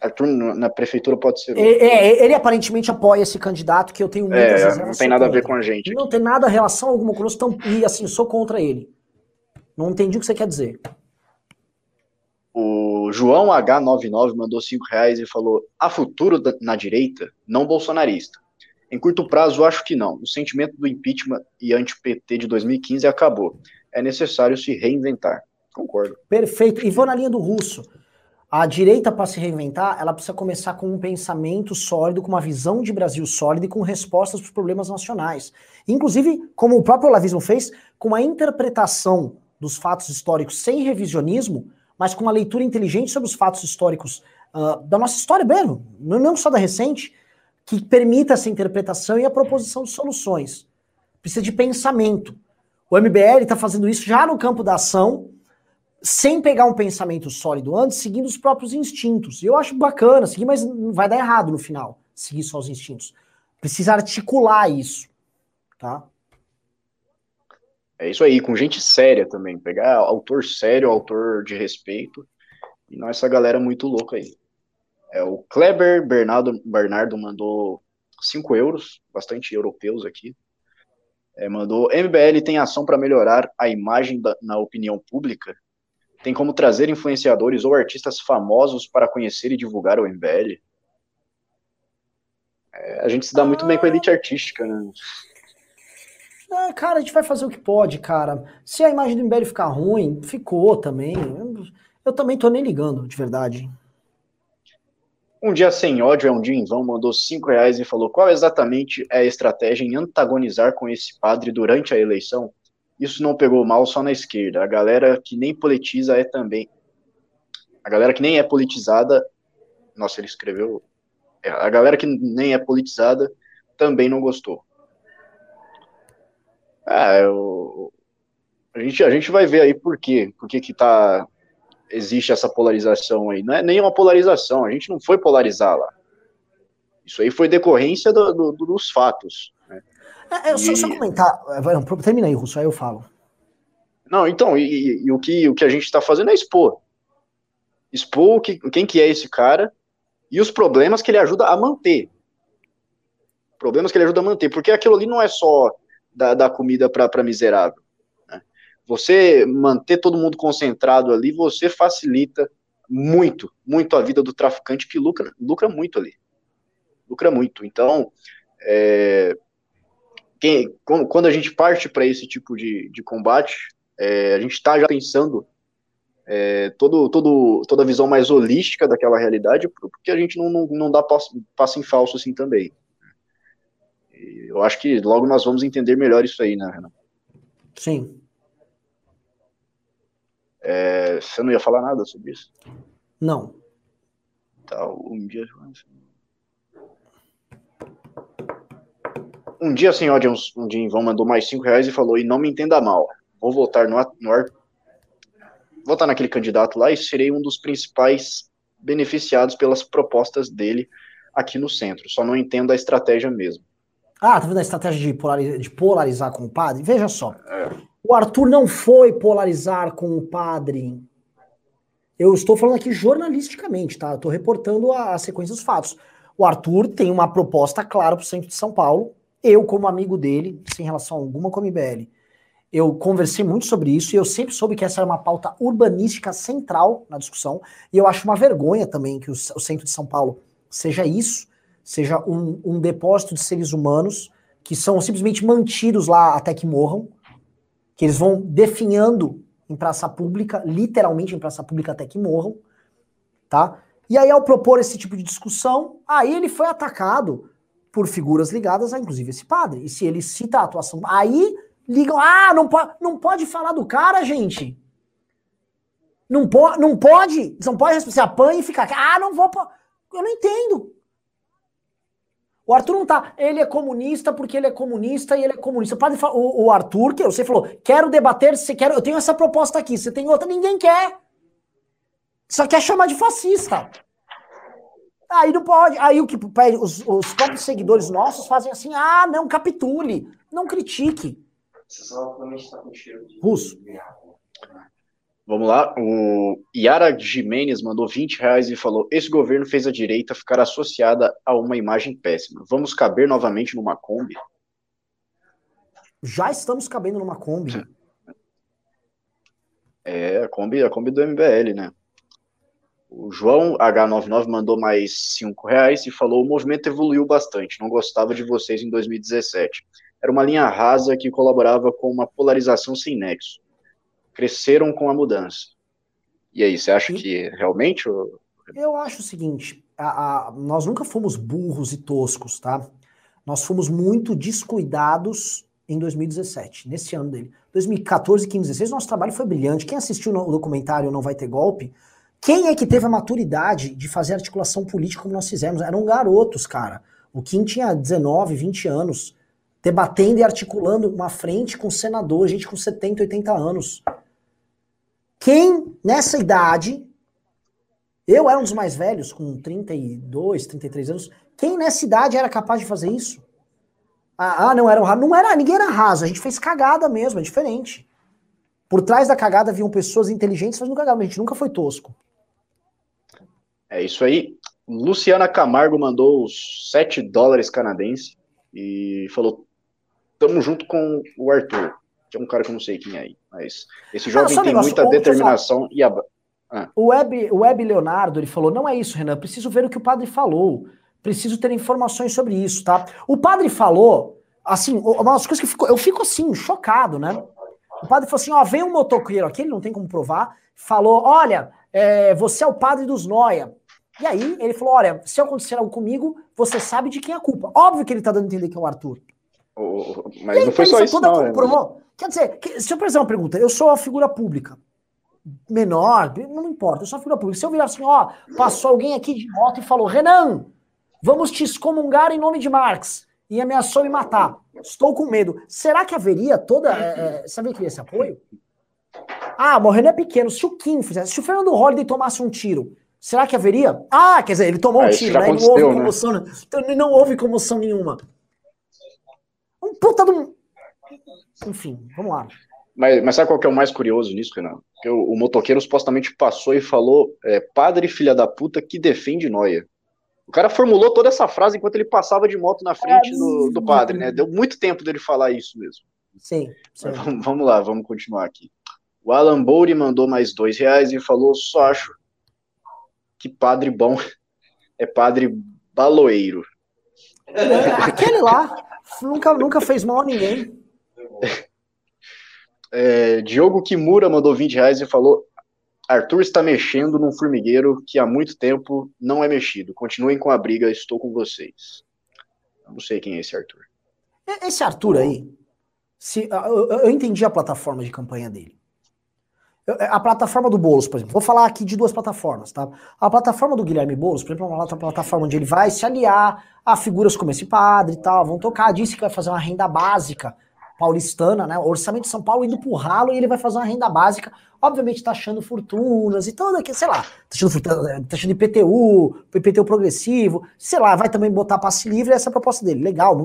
Arthur na prefeitura pode ser. É, é, ele aparentemente apoia esse candidato que eu tenho muitas é, Não tem nada contra. a ver com a gente. Não tem nada relação alguma conosco, tão, e assim, sou contra ele. Não entendi o que você quer dizer. O João H99 mandou 5 reais e falou: há futuro na direita, não bolsonarista. Em curto prazo, acho que não. O sentimento do impeachment e anti-PT de 2015 acabou. É necessário se reinventar. Concordo. Perfeito. E vou na linha do russo. A direita, para se reinventar, ela precisa começar com um pensamento sólido, com uma visão de Brasil sólida e com respostas para os problemas nacionais. Inclusive, como o próprio olavismo fez, com uma interpretação dos fatos históricos sem revisionismo, mas com uma leitura inteligente sobre os fatos históricos uh, da nossa história mesmo, não só da recente, que permita essa interpretação e a proposição de soluções. Precisa de pensamento. O MBL está fazendo isso já no campo da ação, sem pegar um pensamento sólido antes, seguindo os próprios instintos. E eu acho bacana seguir, mas não vai dar errado no final, seguir só os instintos. Precisa articular isso, tá? É isso aí, com gente séria também. Pegar autor sério, autor de respeito, e não essa galera muito louca aí. É, o Kleber Bernardo, Bernardo mandou 5 euros, bastante europeus aqui. É, mandou: MBL tem ação para melhorar a imagem da, na opinião pública tem como trazer influenciadores ou artistas famosos para conhecer e divulgar o MBL? É, a gente se dá muito bem com a elite artística, né? É, cara, a gente vai fazer o que pode, cara. Se a imagem do MBL ficar ruim, ficou também. Eu, eu também tô nem ligando, de verdade. Um dia sem ódio é um dia em vão, mandou cinco reais e falou qual exatamente é a estratégia em antagonizar com esse padre durante a eleição? isso não pegou mal só na esquerda. A galera que nem politiza é também. A galera que nem é politizada. Nossa, ele escreveu. É, a galera que nem é politizada também não gostou. Ah, eu, a, gente, a gente vai ver aí por quê. Por que, que tá, existe essa polarização aí. Não é nem uma polarização, a gente não foi polarizar lá. Isso aí foi decorrência do, do, dos fatos. É, é, só, só, comentar. É, termina aí, Russo, aí eu falo. Não, então, e, e o, que, o que a gente está fazendo é expor. Expor que, quem que é esse cara e os problemas que ele ajuda a manter. Problemas que ele ajuda a manter. Porque aquilo ali não é só dar, dar comida para miserável. Né? Você manter todo mundo concentrado ali, você facilita muito, muito a vida do traficante que lucra, lucra muito ali. Lucra muito. Então, é, quem, quando a gente parte para esse tipo de, de combate, é, a gente está já pensando é, todo, todo, toda a visão mais holística daquela realidade, porque a gente não, não, não dá passo, passo em falso assim também. Eu acho que logo nós vamos entender melhor isso aí, né, Renan? Sim. É, você não ia falar nada sobre isso? Não. Tá, um dia. Um dia sem ódio, um dia Vão mandou mais cinco reais e falou: e não me entenda mal, vou votar no, no ar, votar naquele candidato lá e serei um dos principais beneficiados pelas propostas dele aqui no centro. Só não entendo a estratégia mesmo. Ah, tá vendo a estratégia de polarizar, de polarizar com o padre? Veja só. O Arthur não foi polarizar com o padre. Eu estou falando aqui jornalisticamente, tá? Eu estou reportando a, a sequência dos fatos. O Arthur tem uma proposta clara para o centro de São Paulo, eu, como amigo dele, sem relação alguma com a MBL, eu conversei muito sobre isso e eu sempre soube que essa era uma pauta urbanística central na discussão. E eu acho uma vergonha também que o, o centro de São Paulo seja isso, seja um, um, depósito de seres humanos que são simplesmente mantidos lá até que morram, que eles vão definhando em praça pública, literalmente em praça pública até que morram, tá? E aí, ao propor esse tipo de discussão, aí ele foi atacado por figuras ligadas a, inclusive, esse padre. E se ele cita a atuação, aí ligam, ah, não, po não pode falar do cara, gente. Não, po não pode, não pode, você apanha e fica, ah, não vou, eu não entendo. O Arthur não tá, ele é comunista porque ele é comunista e ele é comunista. O, o, o Arthur, que você falou, quero debater, você quer, eu tenho essa proposta aqui, você tem outra, ninguém quer. Só quer chamar de fascista. Aí não pode. Aí o que os, os próprios seguidores nossos fazem assim: ah, não, capitule, não critique. Russo. Vamos lá, o Yara Jimenez mandou 20 reais e falou: Esse governo fez a direita ficar associada a uma imagem péssima. Vamos caber novamente numa Kombi? Já estamos cabendo numa Kombi. É, a Kombi, a Kombi do MBL, né? O João H99 mandou mais 5 reais e falou: o movimento evoluiu bastante, não gostava de vocês em 2017. Era uma linha rasa que colaborava com uma polarização sem nexo. Cresceram com a mudança. E aí, você acha que realmente. Eu acho o seguinte: a, a, nós nunca fomos burros e toscos, tá? Nós fomos muito descuidados em 2017, nesse ano dele. 2014, 15, 16, nosso trabalho foi brilhante. Quem assistiu o documentário Não Vai Ter Golpe, quem é que teve a maturidade de fazer articulação política como nós fizemos? Eram garotos, cara. O Kim tinha 19, 20 anos, debatendo e articulando uma frente com senador, gente com 70, 80 anos. Quem, nessa idade, eu era um dos mais velhos, com 32, 33 anos, quem nessa idade era capaz de fazer isso? Ah, ah não era raso. Não era, ninguém era raso, a gente fez cagada mesmo, é diferente. Por trás da cagada haviam pessoas inteligentes fazendo cagada, mas a gente nunca foi tosco. É isso aí. Luciana Camargo mandou 7 dólares canadenses e falou: Tamo junto com o Arthur, que é um cara que eu não sei quem é aí, mas esse jovem ah, tem negócio, muita determinação e a. Ah. O, Web, o Web Leonardo ele falou: Não é isso, Renan, preciso ver o que o padre falou. Preciso ter informações sobre isso, tá? O padre falou, assim, umas coisas que ficou, eu fico assim, chocado, né? O padre falou assim: ó, vem um motoqueiro aqui, ele não tem como provar, falou: olha, é, você é o padre dos Noia. E aí ele falou: olha, se acontecer algo comigo, você sabe de quem é a culpa. Óbvio que ele tá dando a entender que é o Arthur. Oh, mas aí, não foi só isso, não. Né? Quer dizer, se eu fazer uma pergunta, eu sou a figura pública. Menor, não importa, eu sou a figura pública. Se eu virar assim, ó, passou alguém aqui de moto e falou: Renan, Vamos te excomungar em nome de Marx. E ameaçou me matar. Estou com medo. Será que haveria toda. É, é, sabia que esse apoio? Ah, morrendo é pequeno. Se o Kim fizesse, se o Fernando Holliday tomasse um tiro, será que haveria? Ah, quer dizer, ele tomou ah, um tiro, né? não houve né? comoção. Né? Então, não houve comoção nenhuma. Um puta do. Enfim, vamos lá. Mas, mas sabe qual que é o mais curioso nisso, Renan? Que o, o motoqueiro supostamente passou e falou: é, padre filha da puta que defende Noia. O cara formulou toda essa frase enquanto ele passava de moto na frente é, do, do padre, né? Deu muito tempo dele falar isso mesmo. Sim. sim. Vamos, vamos, lá, vamos continuar aqui. O Alan Bouri mandou mais dois reais e falou: só acho que padre bom é padre baloeiro. É, aquele lá nunca, nunca fez mal a ninguém. É, Diogo Kimura mandou 20 reais e falou: Arthur está mexendo num formigueiro que há muito tempo não é mexido. Continuem com a briga, estou com vocês. Não sei quem é esse Arthur. Esse Arthur aí, se, eu, eu entendi a plataforma de campanha dele. A plataforma do Boulos, por exemplo, vou falar aqui de duas plataformas, tá? A plataforma do Guilherme Boulos, por exemplo, é uma plataforma onde ele vai se aliar a figuras como esse padre e tal, vão tocar, disse que vai fazer uma renda básica paulistana, né? O orçamento de São Paulo indo pro ralo e ele vai fazer uma renda básica, obviamente tá achando fortunas e tudo aqui, sei lá, tá achando, fortuna, tá achando IPTU, IPTU progressivo, sei lá, vai também botar passe livre, essa é a proposta dele. Legal,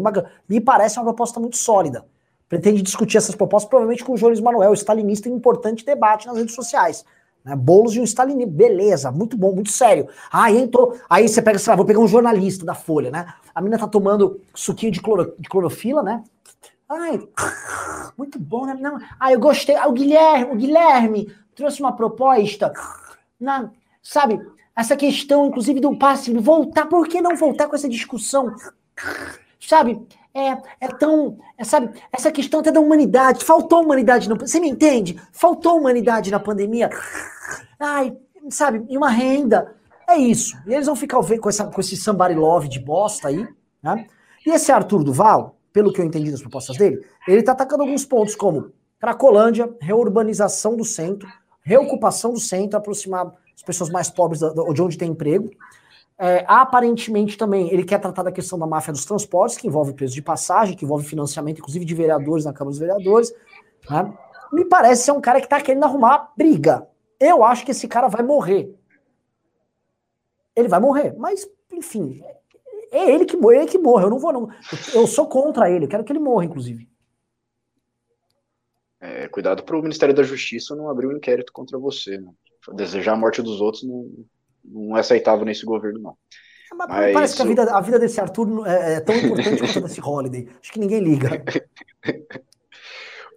me parece uma proposta muito sólida. Pretende discutir essas propostas, provavelmente com o Jones Manuel, stalinista, em importante debate nas redes sociais. Né? Bolos de um stalinista, beleza, muito bom, muito sério. Ah, entrou, aí você pega, sei lá, vou pegar um jornalista da Folha, né? A menina tá tomando suquinho de, cloro, de clorofila, né? Ai, muito bom, né? Não, ah, eu gostei. Ah, o Guilherme, o Guilherme trouxe uma proposta. Na, sabe, essa questão, inclusive, do passe voltar. Por que não voltar com essa discussão? Sabe, é, é tão. É, sabe, essa questão até da humanidade. Faltou humanidade. No, você me entende? Faltou humanidade na pandemia. Ai, sabe, e uma renda. É isso. E eles vão ficar com, essa, com esse somebody love de bosta aí. Né? E esse Arthur Duval, pelo que eu entendi das propostas dele, ele está atacando alguns pontos, como Cracolândia, reurbanização do centro, reocupação do centro, aproximar as pessoas mais pobres de onde tem emprego. É, aparentemente também ele quer tratar da questão da máfia dos transportes, que envolve preço de passagem, que envolve financiamento, inclusive de vereadores na Câmara dos Vereadores. Né? Me parece ser um cara que está querendo arrumar briga. Eu acho que esse cara vai morrer. Ele vai morrer, mas, enfim, é ele que morre, é ele que morre. Eu não vou, não. Eu sou contra ele, eu quero que ele morra, inclusive. É, cuidado para o Ministério da Justiça não abrir um inquérito contra você. Né? Desejar a morte dos outros não, não é aceitável nesse governo, não. É, mas, mas parece que a vida, a vida desse Arthur é, é tão importante quanto a desse Holiday. Acho que ninguém liga.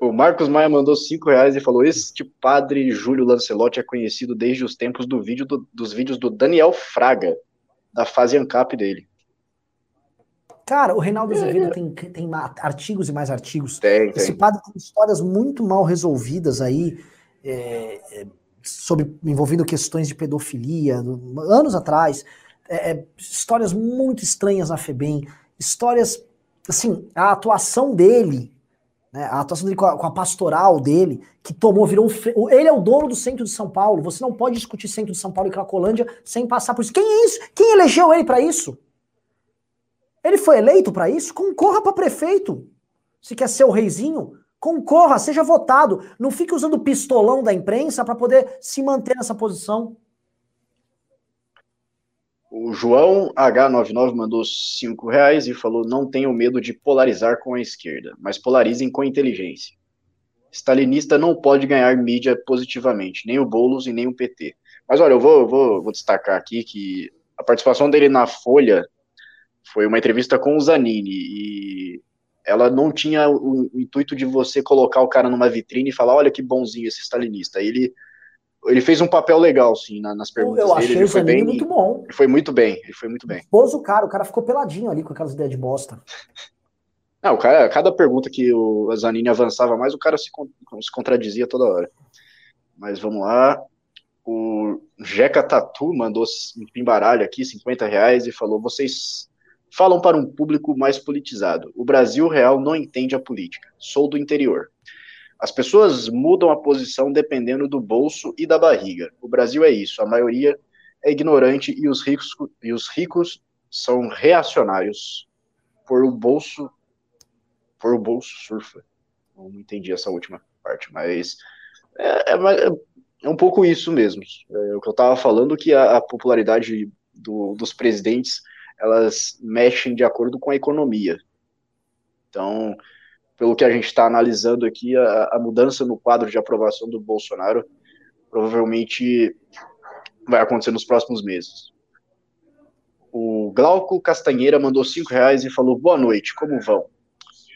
O Marcos Maia mandou 5 reais e falou: Este padre Júlio Lancelotti é conhecido desde os tempos do vídeo do, dos vídeos do Daniel Fraga, da fase ANCAP dele. Cara, o Reinaldo Azevedo tem, tem artigos e mais artigos. Tem, Esse tem. padre tem histórias muito mal resolvidas aí, é, é, sobre envolvendo questões de pedofilia, do- anos atrás. É, é, histórias muito estranhas na FEBEM. Histórias, assim, a atuação dele, né, a atuação dele com a, com a pastoral dele, que tomou, virou um. Ele é o dono do centro de São Paulo. Você não pode discutir centro de São Paulo e Cracolândia sem passar por isso. Quem é isso? Quem elegeu ele para isso? Ele foi eleito para isso? Concorra para prefeito. Se quer ser o reizinho, concorra, seja votado. Não fique usando o pistolão da imprensa para poder se manter nessa posição. O João H99 mandou 5 reais e falou: Não tenham medo de polarizar com a esquerda, mas polarizem com inteligência. Stalinista não pode ganhar mídia positivamente, nem o Boulos e nem o PT. Mas olha, eu vou, eu vou, vou destacar aqui que a participação dele na Folha foi uma entrevista com o Zanini e ela não tinha o, o intuito de você colocar o cara numa vitrine e falar: Olha que bonzinho esse stalinista. Ele, ele fez um papel legal, sim, na- nas perguntas Eu dele. achei Ele foi, bem, muito bom. ele foi muito bem, ele foi muito bem. Pôs o cara, o cara ficou peladinho ali com aquelas ideias de bosta. Não, o cara, cada pergunta que o Zanini avançava mais, o cara se, se contradizia toda hora. Mas vamos lá. O Jeca Tatu mandou um pimbaralho aqui, 50 reais, e falou: vocês falam para um público mais politizado. O Brasil real não entende a política. Sou do interior. As pessoas mudam a posição dependendo do bolso e da barriga. O Brasil é isso. A maioria é ignorante e os ricos, e os ricos são reacionários. Por o bolso por o bolso surfa. Não entendi essa última parte, mas é, é, é um pouco isso mesmo. É o que eu estava falando, que a, a popularidade do, dos presidentes elas mexem de acordo com a economia. Então, pelo que a gente está analisando aqui, a, a mudança no quadro de aprovação do Bolsonaro provavelmente vai acontecer nos próximos meses. O Glauco Castanheira mandou cinco reais e falou: Boa noite, como vão?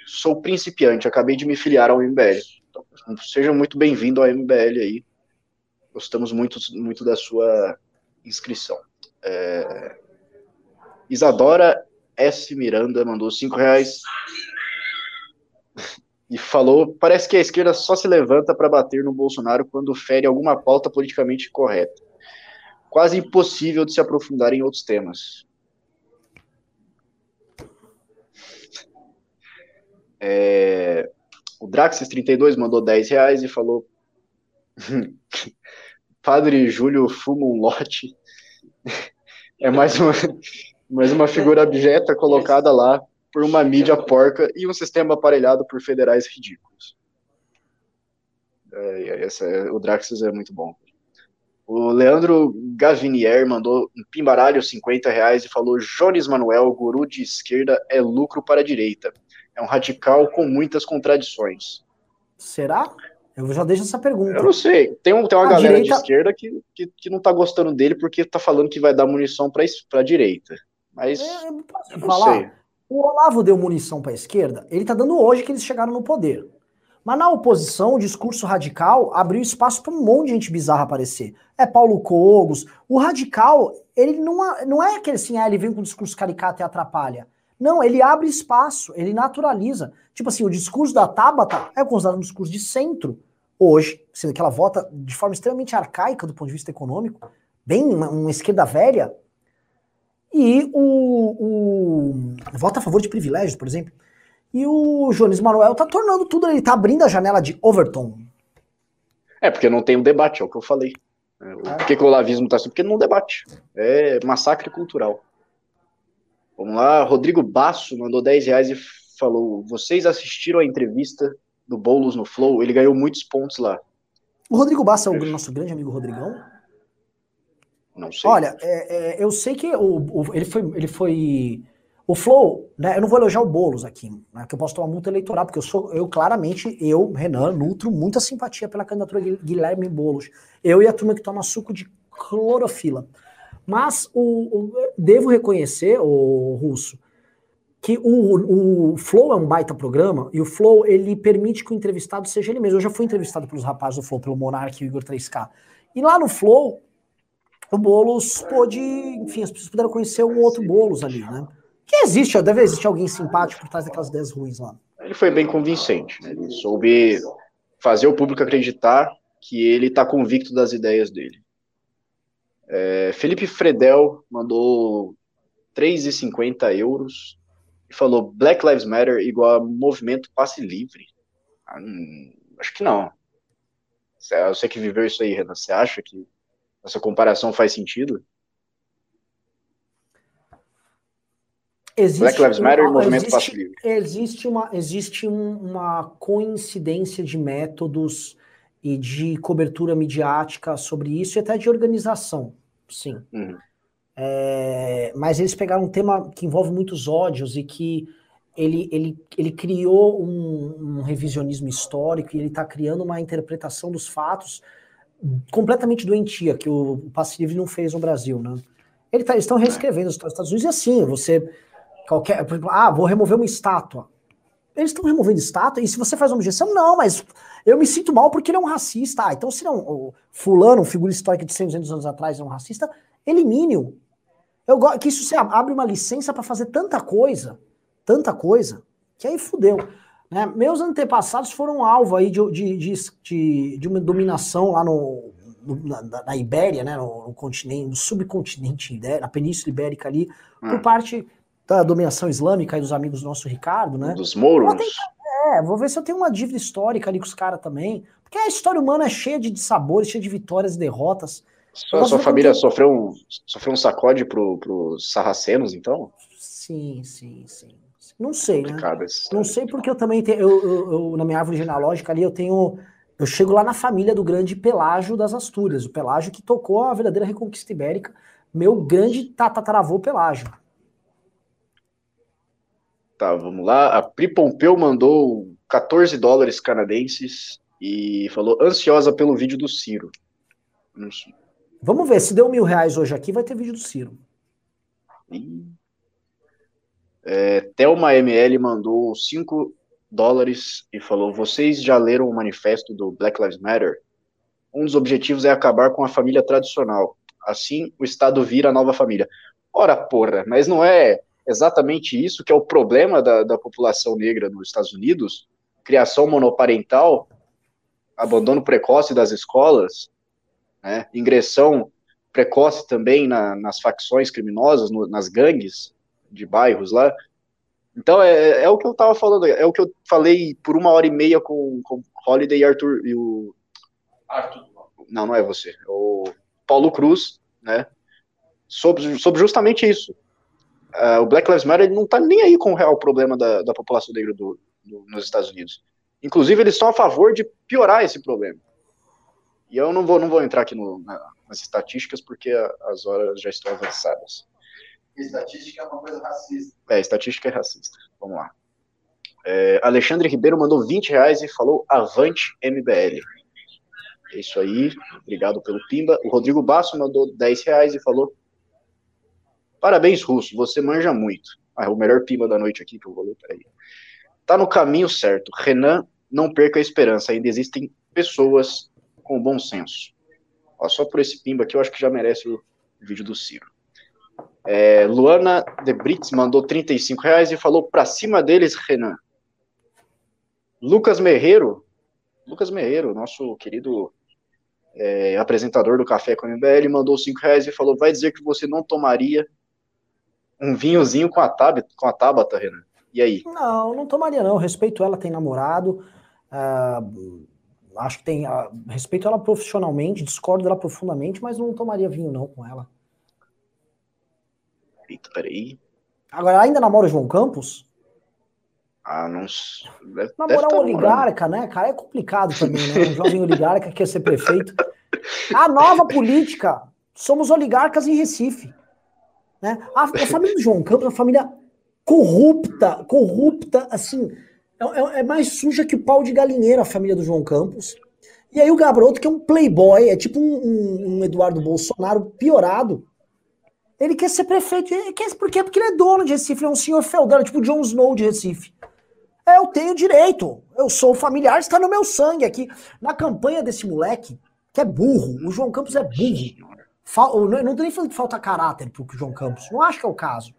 Sou principiante, acabei de me filiar ao MBL. Então, seja muito bem-vindo ao MBL aí. Gostamos muito, muito da sua inscrição. É... Isadora S. Miranda mandou cinco reais e falou: parece que a esquerda só se levanta para bater no Bolsonaro quando fere alguma pauta politicamente correta. Quase impossível de se aprofundar em outros temas. É, o Draxis32 mandou 10 reais e falou: Padre Júlio fuma um lote. É mais uma, mais uma figura abjeta colocada lá por uma mídia porca e um sistema aparelhado por federais ridículos. É, essa, o Draxis é muito bom. O Leandro Gavinier mandou um pimbaralho 50 reais e falou: Jones Manuel, guru de esquerda, é lucro para a direita. É um radical com muitas contradições. Será? Eu já deixo essa pergunta. Eu não sei. Tem, um, tem uma A galera direita- de esquerda que, que, que não tá gostando dele porque tá falando que vai dar munição pra, es- pra direita. Mas É, eu posso não falar? sei. O Olavo deu munição para a esquerda, ele tá dando hoje que eles chegaram no poder. Mas na oposição, o discurso radical abriu espaço para um monte de gente bizarra aparecer. É Paulo Cogos. O radical, ele não, é- não é aquele assim, ah, ele vem com um discurso caricato e atrapalha. Não, ele abre espaço, ele naturaliza. Tipo assim, o discurso da Tabata é considerado um discurso de centro hoje, sendo que ela vota de forma extremamente arcaica do ponto de vista econômico, bem uma, uma esquerda velha, e o, o- vota a favor de privilégios, por exemplo. E o Jones Manuel tá tornando tudo, ele tá abrindo a janela de Overton. É, porque não tem um debate, é o que eu falei. É, o- Por que, que o olavismo tá assim? Porque não debate. É massacre cultural. Vamos lá, Rodrigo Basso mandou 10 reais e falou: vocês assistiram a entrevista do Boulos no Flow? Ele ganhou muitos pontos lá. O Rodrigo Bassa é o nosso grande amigo Rodrigão. Não sei. Olha, é, é, eu sei que o, o- ele, foi, ele foi. O Flow, né? Eu não vou elogiar o Boulos aqui, né, que eu posso tomar multa eleitoral, porque eu sou, eu claramente, eu, Renan, nutro muita simpatia pela candidatura Guil- Guilherme Boulos. Eu e a turma que toma suco de clorofila. Mas o, o- devo reconhecer, o Russo, que o, o Flow é um baita programa e o Flow ele permite que o entrevistado seja ele mesmo. Eu já fui entrevistado pelos rapazes do Flow, pelo Monark e o Igor 3K. E lá no Flow, o Boulos pôde, enfim, as pessoas puderam conhecer um outro Boulos ali, né? Que existe, deve existir alguém simpático por trás daquelas ideias ruins lá. Ele foi bem convincente, né? Ele soube fazer o público acreditar que ele está convicto das ideias dele. É, Felipe Fredel mandou 3,50 euros e falou Black Lives Matter igual a movimento passe livre. Ah, hum, acho que não. Você que viveu isso aí, Renan, você acha que essa comparação faz sentido? Existe Black Lives Matter e movimento existe, passe livre. Existe, uma, existe um, uma coincidência de métodos e de cobertura midiática sobre isso e até de organização, sim. Uhum. É, mas eles pegaram um tema que envolve muitos ódios e que ele, ele, ele criou um, um revisionismo histórico e ele está criando uma interpretação dos fatos completamente doentia, que o, Passe Livre não fez no Brasil, né? Ele tá, eles estão reescrevendo os Estados Unidos e assim, você qualquer, por exemplo, ah, vou remover uma estátua. Eles estão removendo estátua, e se você faz uma objeção, não, mas eu me sinto mal porque ele é um racista. Ah, então se não, o fulano, figura histórica de 100, 200 anos atrás, é um racista, elimine-o. Eu gosto que isso você abre uma licença para fazer tanta coisa, tanta coisa, que aí fudeu. Né? Meus antepassados foram alvo aí de, de, de, de, uma dominação lá no, no na, na, Ibéria, né? no, no, continente, no subcontinente ibérico, na Península Ibérica ali, hum. por parte da dominação islâmica e dos amigos do nosso Ricardo, né? Dos mouros. É, vou ver se eu tenho uma dívida histórica ali com os caras também. Porque a história humana é cheia de sabores, cheia de vitórias e derrotas. Sua, sua família sofreu, um, sofreu um sacode pro, pros sarracenos, então? Sim, sim, sim. Não sei, né? Não sei porque eu também tenho. Eu, eu, eu, na minha árvore genealógica ali, eu tenho. Eu chego lá na família do grande Pelágio das Astúrias, o Pelágio que tocou a verdadeira reconquista ibérica, meu grande tataravô Pelágio. Tá, vamos lá. A Pri Pompeu mandou 14 dólares canadenses e falou ansiosa pelo vídeo do Ciro. Vamos ver, se deu mil reais hoje aqui, vai ter vídeo do Ciro. É, Thelma ML mandou 5 dólares e falou: Vocês já leram o manifesto do Black Lives Matter? Um dos objetivos é acabar com a família tradicional. Assim, o Estado vira a nova família. Ora, porra, mas não é exatamente isso que é o problema da, da população negra nos Estados Unidos, criação monoparental, abandono precoce das escolas, né, ingressão precoce também na, nas facções criminosas, no, nas gangues de bairros lá. Então é, é o que eu estava falando, é o que eu falei por uma hora e meia com, com Holiday e Arthur e o Arthur. Não, não é você, é o Paulo Cruz, né? Sobre, sobre justamente isso uh, o Black Lives Matter ele não está nem aí com o real problema da, da população negra do, do, nos Estados Unidos. Inclusive, eles estão a favor de piorar esse problema. E eu não vou, não vou entrar aqui no, na, nas estatísticas, porque a, as horas já estão avançadas. Estatística é uma coisa racista. É, estatística é racista. Vamos lá. É, Alexandre Ribeiro mandou 20 reais e falou Avante MBL. É isso aí, obrigado pelo Pimba. O Rodrigo Basso mandou 10 reais e falou Parabéns, Russo, você manja muito. Ah, é o melhor pima da noite aqui que eu vou ler, peraí. Tá no caminho certo. Renan, não perca a esperança. Ainda existem pessoas com bom senso. Ó, só por esse pimba aqui eu acho que já merece o vídeo do Ciro. É, Luana de Brits mandou 35 reais e falou pra cima deles, Renan. Lucas Merreiro, Lucas Merreiro, nosso querido é, apresentador do Café com MBL, mandou 5 reais e falou: vai dizer que você não tomaria um vinhozinho com a, tab, com a Tabata, Renan. E aí? Não, não tomaria não. Respeito ela, tem namorado. Uh, acho que tem. Uh, respeito ela profissionalmente, discordo dela profundamente, mas não tomaria vinho não com ela. Eita, peraí. Agora, ainda namora o João Campos? Ah, não. Deve, Namorar deve um oligarca, né, cara? É complicado também, né? Um jovem oligarca que quer ser prefeito. A nova política. Somos oligarcas em Recife. Né? A, a família do João Campos é uma família corrupta, corrupta, assim, é, é, é, mais suja que o pau de galinheiro a família do João Campos. E aí o Gabriel que é um playboy, é tipo um, um, um Eduardo Bolsonaro piorado. Ele quer ser prefeito. Ele quer, por quê? Porque ele é dono de Recife, ele é um senhor feudal, tipo Jon Snow de Recife. É, eu tenho direito. Eu sou familiar, está no meu sangue aqui. Na campanha desse moleque, que é burro, o João Campos é burro. Fal, não, não tô nem falando que falta caráter pro João Campos. Não acho que é o caso.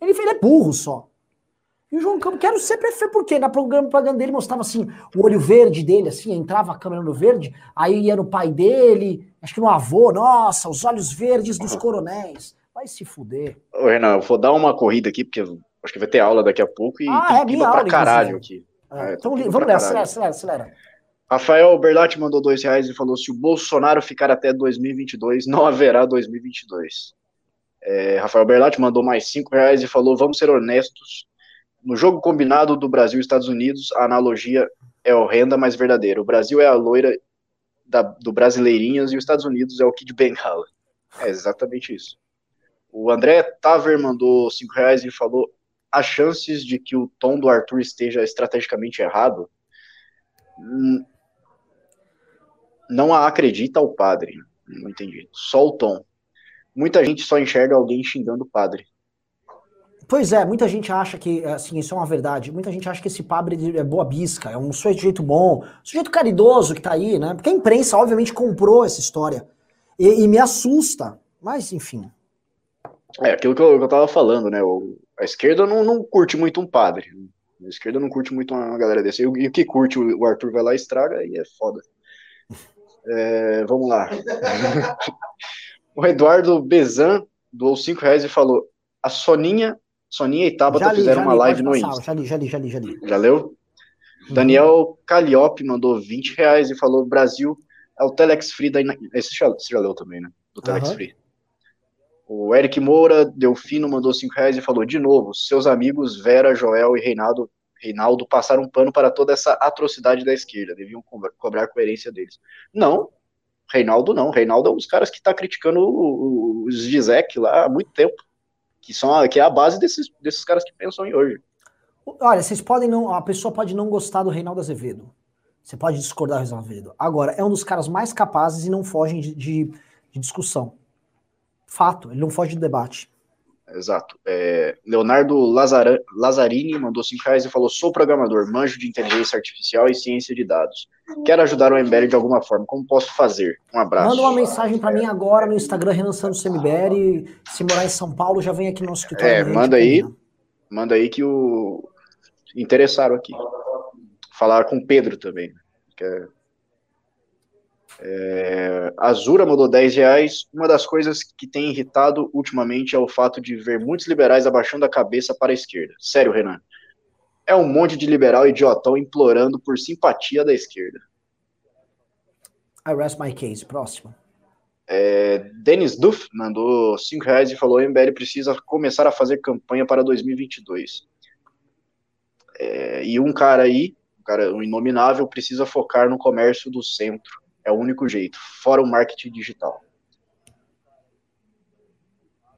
Ele, ele é burro só. E o João Campos, quero ser prefeito, porque na programa propaganda dele mostrava assim, o olho verde dele, assim, entrava a câmera no verde, aí ia no pai dele, acho que no avô, nossa, os olhos verdes dos coronéis. Vai se fuder. Ô, Renan, eu vou dar uma corrida aqui, porque acho que vai ter aula daqui a pouco e ah, tem é, pra aula, caralho aqui. É, é, então, vamos lá, acelera, acelera, acelera. Rafael Berlatti mandou dois reais e falou: se o Bolsonaro ficar até 2022, não haverá 2022. É, Rafael Berlatti mandou mais cinco reais e falou: vamos ser honestos. No jogo combinado do Brasil e Estados Unidos, a analogia é horrenda, mas verdadeira. O Brasil é a loira da, do Brasileirinhas e os Estados Unidos é o Kid Bengala. É exatamente isso. O André Taver mandou cinco reais e falou: as chances de que o tom do Arthur esteja estrategicamente errado hum, não a acredita o padre. Não entendi. Só o tom. Muita gente só enxerga alguém xingando o padre. Pois é, muita gente acha que, assim, isso é uma verdade. Muita gente acha que esse padre é boa bisca, é um sujeito bom, sujeito caridoso que tá aí, né? Porque a imprensa, obviamente, comprou essa história. E, e me assusta. Mas, enfim. É, aquilo que eu, que eu tava falando, né? O, a esquerda não, não curte muito um padre. A esquerda não curte muito uma galera desse. E, e o que curte, o Arthur vai lá e estraga e é foda. É, vamos lá. o Eduardo Bezan doou 5 reais e falou: a Soninha, Soninha e Tabata li, fizeram uma li, live no Insta. Já li, já li, já li, já li. Já leu? Uhum. Daniel Calliope mandou 20 reais e falou: Brasil é o Telex Free da. Esse já, você já leu também, né? Do Telex uhum. Free. O Eric Moura, Delfino, mandou 5 reais e falou: de novo, seus amigos Vera, Joel e Reinaldo Reinaldo passar um pano para toda essa atrocidade da esquerda, deviam cobrar coerência deles. Não, Reinaldo não. Reinaldo é um dos caras que está criticando os Gizek lá há muito tempo, que, são, que é a base desses, desses caras que pensam em hoje. Olha, vocês podem não. A pessoa pode não gostar do Reinaldo Azevedo. Você pode discordar do Reinaldo Azevedo. Agora, é um dos caras mais capazes e não fogem de, de, de discussão. Fato, ele não foge de debate. Exato. É, Leonardo Lazara, Lazzarini mandou 5 reais e falou: sou programador, manjo de inteligência artificial e ciência de dados. Quero ajudar o MBL de alguma forma. Como posso fazer? Um abraço. Manda uma mensagem para mim agora no Instagram, Renan Santos MBL. Se morar em São Paulo, já vem aqui no nosso escritório. É, manda aí. Manda aí que o. Interessaram aqui. Falar com o Pedro também. Que é é, Azura mandou 10 reais. Uma das coisas que tem irritado ultimamente é o fato de ver muitos liberais abaixando a cabeça para a esquerda. Sério, Renan. É um monte de liberal idiotão implorando por simpatia da esquerda. I rest my case. Próximo. É, Denis Duff mandou 5 reais e falou: o MBL precisa começar a fazer campanha para 2022. É, e um cara aí, um cara um inominável, precisa focar no comércio do centro é o único jeito, fora o marketing digital.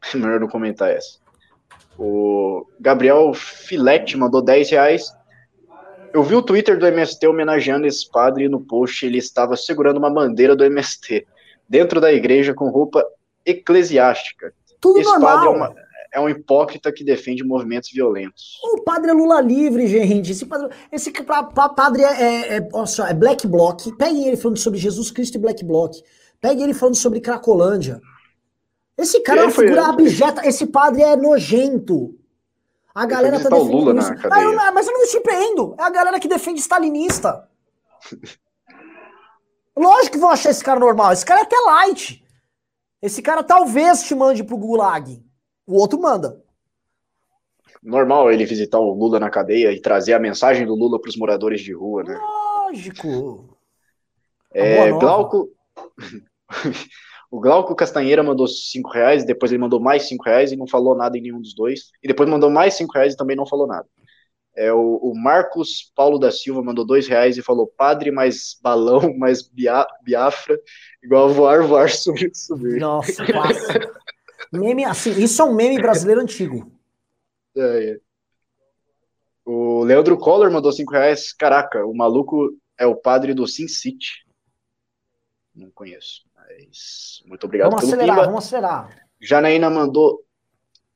Melhor não comentar essa. O Gabriel Filete mandou 10 reais. Eu vi o Twitter do MST homenageando esse padre e no post ele estava segurando uma bandeira do MST dentro da igreja com roupa eclesiástica. Tudo esse normal. padre é uma, é um hipócrita que defende movimentos violentos. O padre é Lula livre, gente. Esse padre, esse padre é, é, é, é Black Bloc. Peguem ele falando sobre Jesus Cristo e Black Bloc. Peguem ele falando sobre Cracolândia. Esse cara é uma figura abjeta. Esse padre é nojento. A galera tá defendendo Lula isso. Ah, eu, mas eu não me surpreendo. É a galera que defende stalinista. Lógico que vão achar esse cara normal. Esse cara é até light. Esse cara talvez te mande pro Gulag. O outro manda. Normal ele visitar o Lula na cadeia e trazer a mensagem do Lula para os moradores de rua, né? Lógico. É, Glauco. o Glauco Castanheira mandou 5 reais, depois ele mandou mais 5 reais e não falou nada em nenhum dos dois. E depois mandou mais 5 reais e também não falou nada. É, o, o, Marcos Paulo da Silva mandou dois reais e falou padre mais balão, mais bia, biafra, igual voar, voar, subir, subir. Nossa, Meme, assim, isso é um meme brasileiro antigo. É, é. O Leandro Collor mandou 5 reais. Caraca, o maluco é o padre do Sin City. Não conheço. Mas muito obrigado vamos pelo acelerar, Pimba. Vamos acelerar. Janaína mandou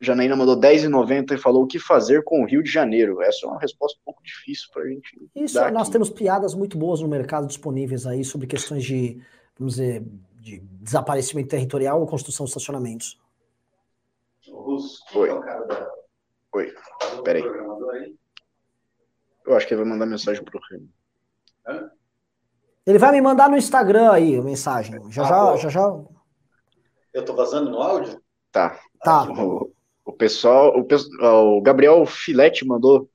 Janaína mandou 10,90 e falou o que fazer com o Rio de Janeiro. Essa é uma resposta um pouco difícil para a gente. Isso, nós aqui. temos piadas muito boas no mercado disponíveis aí sobre questões de, vamos dizer, de desaparecimento territorial ou construção de estacionamentos. Russo, Oi. É o cara da... Oi, peraí. Eu acho que ele vai mandar mensagem pro Remo. Ele vai me mandar no Instagram aí a mensagem. Já, ah, já, já, já. Eu tô vazando no áudio? Tá. Tá. O, o pessoal, o, o Gabriel Filete mandou.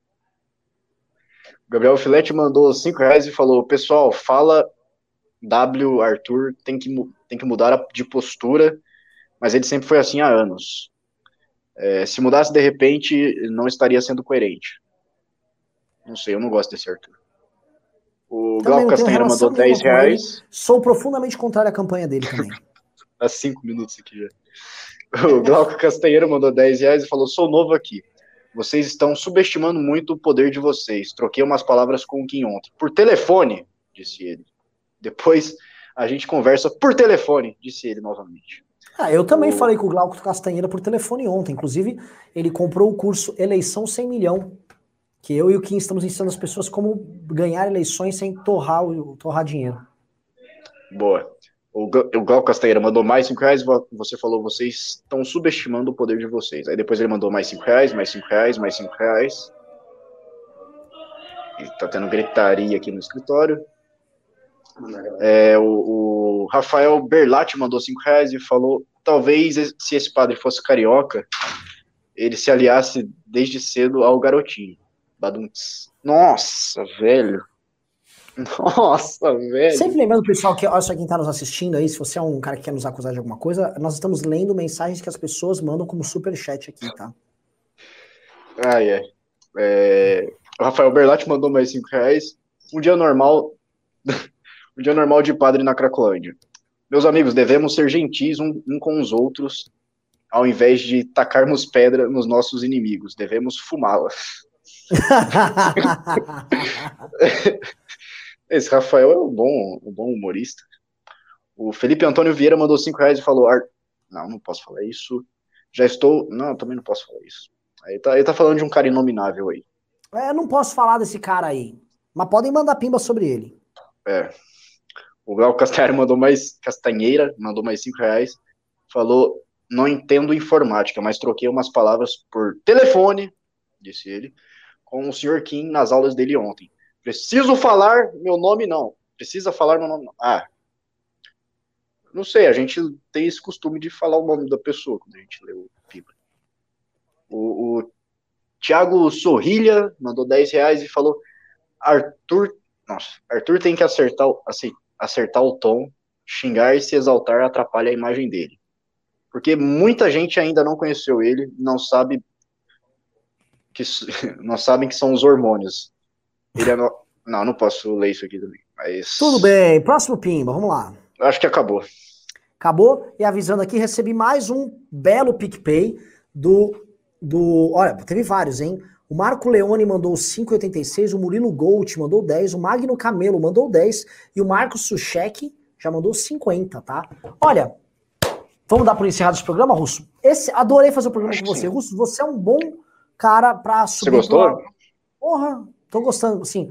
O Gabriel Filete mandou 5 reais e falou: Pessoal, fala W Arthur tem que, tem que mudar de postura, mas ele sempre foi assim há anos. É, se mudasse de repente, não estaria sendo coerente. Não sei, eu não gosto desse Arthur. O Glauco Castanheira mandou 10 reais. Sou profundamente contrário à campanha dele também. Há 5 minutos aqui já. O Glauco Castanheira mandou 10 reais e falou: Sou novo aqui. Vocês estão subestimando muito o poder de vocês. Troquei umas palavras com o Kim ontem. Por telefone, disse ele. Depois a gente conversa por telefone, disse ele novamente. Ah, eu também falei com o Glauco Castanheira por telefone ontem. Inclusive, ele comprou o curso Eleição 100 Milhão, que eu e o Kim estamos ensinando as pessoas como ganhar eleições sem torrar, torrar dinheiro. Boa. O, o Glauco Castanheira mandou mais 5 reais, você falou, vocês estão subestimando o poder de vocês. Aí depois ele mandou mais 5 reais, mais 5 reais, mais 5 reais. E tá tendo gritaria aqui no escritório. É, o, o, Rafael Berlatti mandou 5 reais e falou: talvez se esse padre fosse carioca, ele se aliasse desde cedo ao garotinho. Badunts. Nossa, velho. Nossa, velho. Sempre lembrando, pessoal, que olha só quem tá nos assistindo aí, se você é um cara que quer nos acusar de alguma coisa, nós estamos lendo mensagens que as pessoas mandam como super chat aqui, tá? Ah, é. é... O Rafael Berlatti mandou mais 5 reais. Um dia normal. um dia normal de padre na Cracolândia. Meus amigos, devemos ser gentis um, um com os outros, ao invés de tacarmos pedra nos nossos inimigos. Devemos fumá-la. Esse Rafael é um bom, um bom humorista. O Felipe Antônio Vieira mandou 5 reais e falou: Não, não posso falar isso. Já estou. Não, também não posso falar isso. Aí tá, ele tá falando de um cara inominável aí. É, não posso falar desse cara aí. Mas podem mandar pimba sobre ele. É. O Gal Castanheira mandou mais. Castanheira mandou mais 5 reais. Falou: Não entendo informática, mas troquei umas palavras por telefone, disse ele, com o Sr. Kim nas aulas dele ontem. Preciso falar meu nome, não. Precisa falar meu nome, não. Ah. Não sei, a gente tem esse costume de falar o nome da pessoa quando a gente lê o livro. O, o Thiago Sorrilha mandou 10 reais e falou: Arthur. Nossa, Arthur tem que acertar, acertar o tom, xingar e se exaltar atrapalha a imagem dele. Porque muita gente ainda não conheceu ele, não sabe que não sabem que são os hormônios. Ele é no... Não, não posso ler isso aqui também. Mas... Tudo bem, próximo Pimba, vamos lá. Acho que acabou. Acabou, e avisando aqui, recebi mais um belo PicPay do. do olha, teve vários, hein? O Marco Leone mandou 5,86, o Murilo Gold mandou 10, o Magno Camelo mandou 10 e o Marcos Suchek já mandou 50, tá? Olha, vamos dar por encerrado esse programa, Russo? Esse, adorei fazer o programa com você. Russo, você é um bom cara pra subir. Você gostou? Pra... Porra, Tô gostando, assim.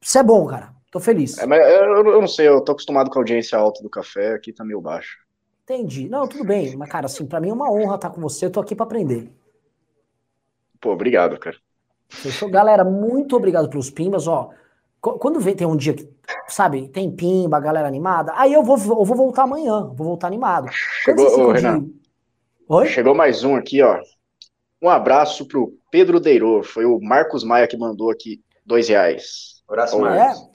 Você é bom, cara. Tô feliz. É, mas eu, eu, não sei, eu tô acostumado com a audiência alta do café, aqui tá meio baixo. Entendi. Não, tudo bem. Mas, cara, assim, pra mim é uma honra estar com você. Eu tô aqui pra aprender. Pô, obrigado, cara. Fechou? Galera, muito obrigado pelos pimbas, ó. Quando vem, tem um dia que, sabe, tem pimba, galera animada, aí eu vou, eu vou voltar amanhã, vou voltar animado. Chegou, ô, Renan. Oi? Chegou mais um aqui, ó. Um abraço pro Pedro Deiro. Foi o Marcos Maia que mandou aqui dois reais. Abraço, Marcos. É?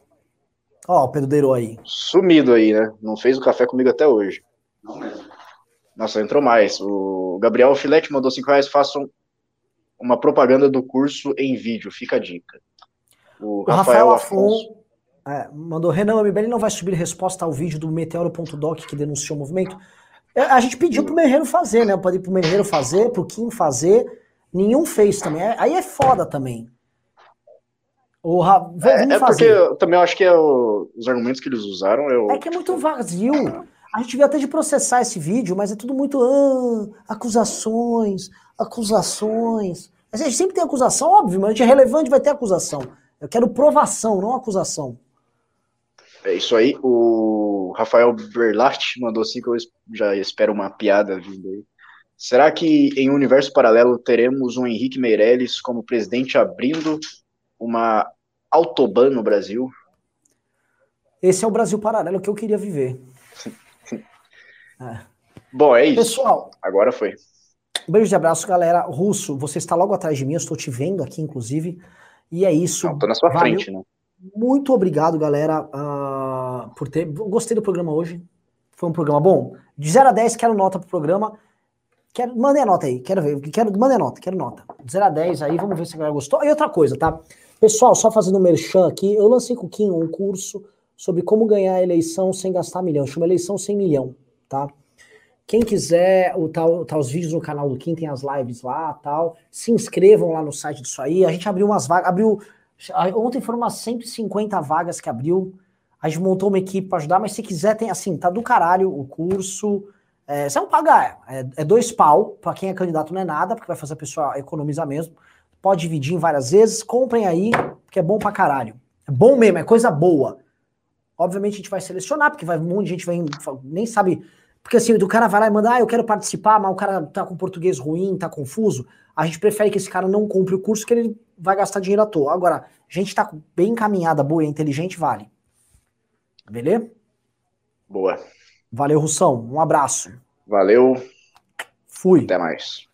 Ó, o Pedro Deiro aí. Sumido aí, né? Não fez o café comigo até hoje. Não mesmo. Nossa, entrou mais. O Gabriel Filete mandou cinco reais. Façam uma propaganda do curso em vídeo. Fica a dica. O, o Rafael, Rafael Afonso. É, mandou, Renan, MBL não vai subir resposta ao vídeo do Meteoro.doc que denunciou o movimento. É, a gente pediu pro Merreiro fazer, né? Pode ir pro Merreiro fazer, pro Kim fazer. Nenhum fez também. Aí é foda também. O Ra... é, é porque eu, também eu acho que é o, os argumentos que eles usaram. Eu, é que é muito vazio. A gente veio até de processar esse vídeo, mas é tudo muito ah, acusações, acusações. A gente sempre tem acusação, óbvio, mas a gente é relevante, vai ter acusação. Eu quero provação, não acusação. É isso aí. O Rafael Berlast mandou assim que eu já espero uma piada vindo aí. Será que em um universo paralelo teremos um Henrique Meirelles como presidente abrindo uma autoban no Brasil? Esse é o Brasil paralelo que eu queria viver. é. Bom, é isso. Pessoal, agora foi. Um beijo de abraço, galera. Russo, você está logo atrás de mim, eu estou te vendo aqui, inclusive. E é isso. Não, tô na sua Valeu. frente, né? Muito obrigado, galera, uh, por ter. Gostei do programa hoje. Foi um programa bom. De 0 a 10, quero nota pro programa. Quero, mandem a nota aí, quero ver. Quero, mandem a nota, quero nota. De 0 a 10 aí, vamos ver se a galera gostou. E outra coisa, tá? Pessoal, só fazendo um merchan aqui, eu lancei com o Kim um curso sobre como ganhar a eleição sem gastar milhão. Chama Eleição Sem Milhão, tá? Quem quiser, o tal, tá os vídeos no canal do Kim, tem as lives lá tal. Se inscrevam lá no site disso aí. A gente abriu umas vagas, abriu Ontem foram umas 150 vagas que abriu. A gente montou uma equipe para ajudar, mas se quiser, tem assim, tá do caralho o curso. É, você não paga, é, é dois pau. Para quem é candidato não é nada, porque vai fazer a pessoa economizar mesmo. Pode dividir em várias vezes. Comprem aí, porque é bom pra caralho. É bom mesmo, é coisa boa. Obviamente a gente vai selecionar, porque vai, um monte de gente vai, nem sabe. Porque assim, o cara vai lá e manda, ah, eu quero participar, mas o cara tá com português ruim, tá confuso. A gente prefere que esse cara não compre o curso, que ele vai gastar dinheiro à toa. Agora, gente tá bem encaminhada, boa e inteligente, vale. Beleza? Boa. Valeu, Russão. Um abraço. Valeu. Fui. Até mais.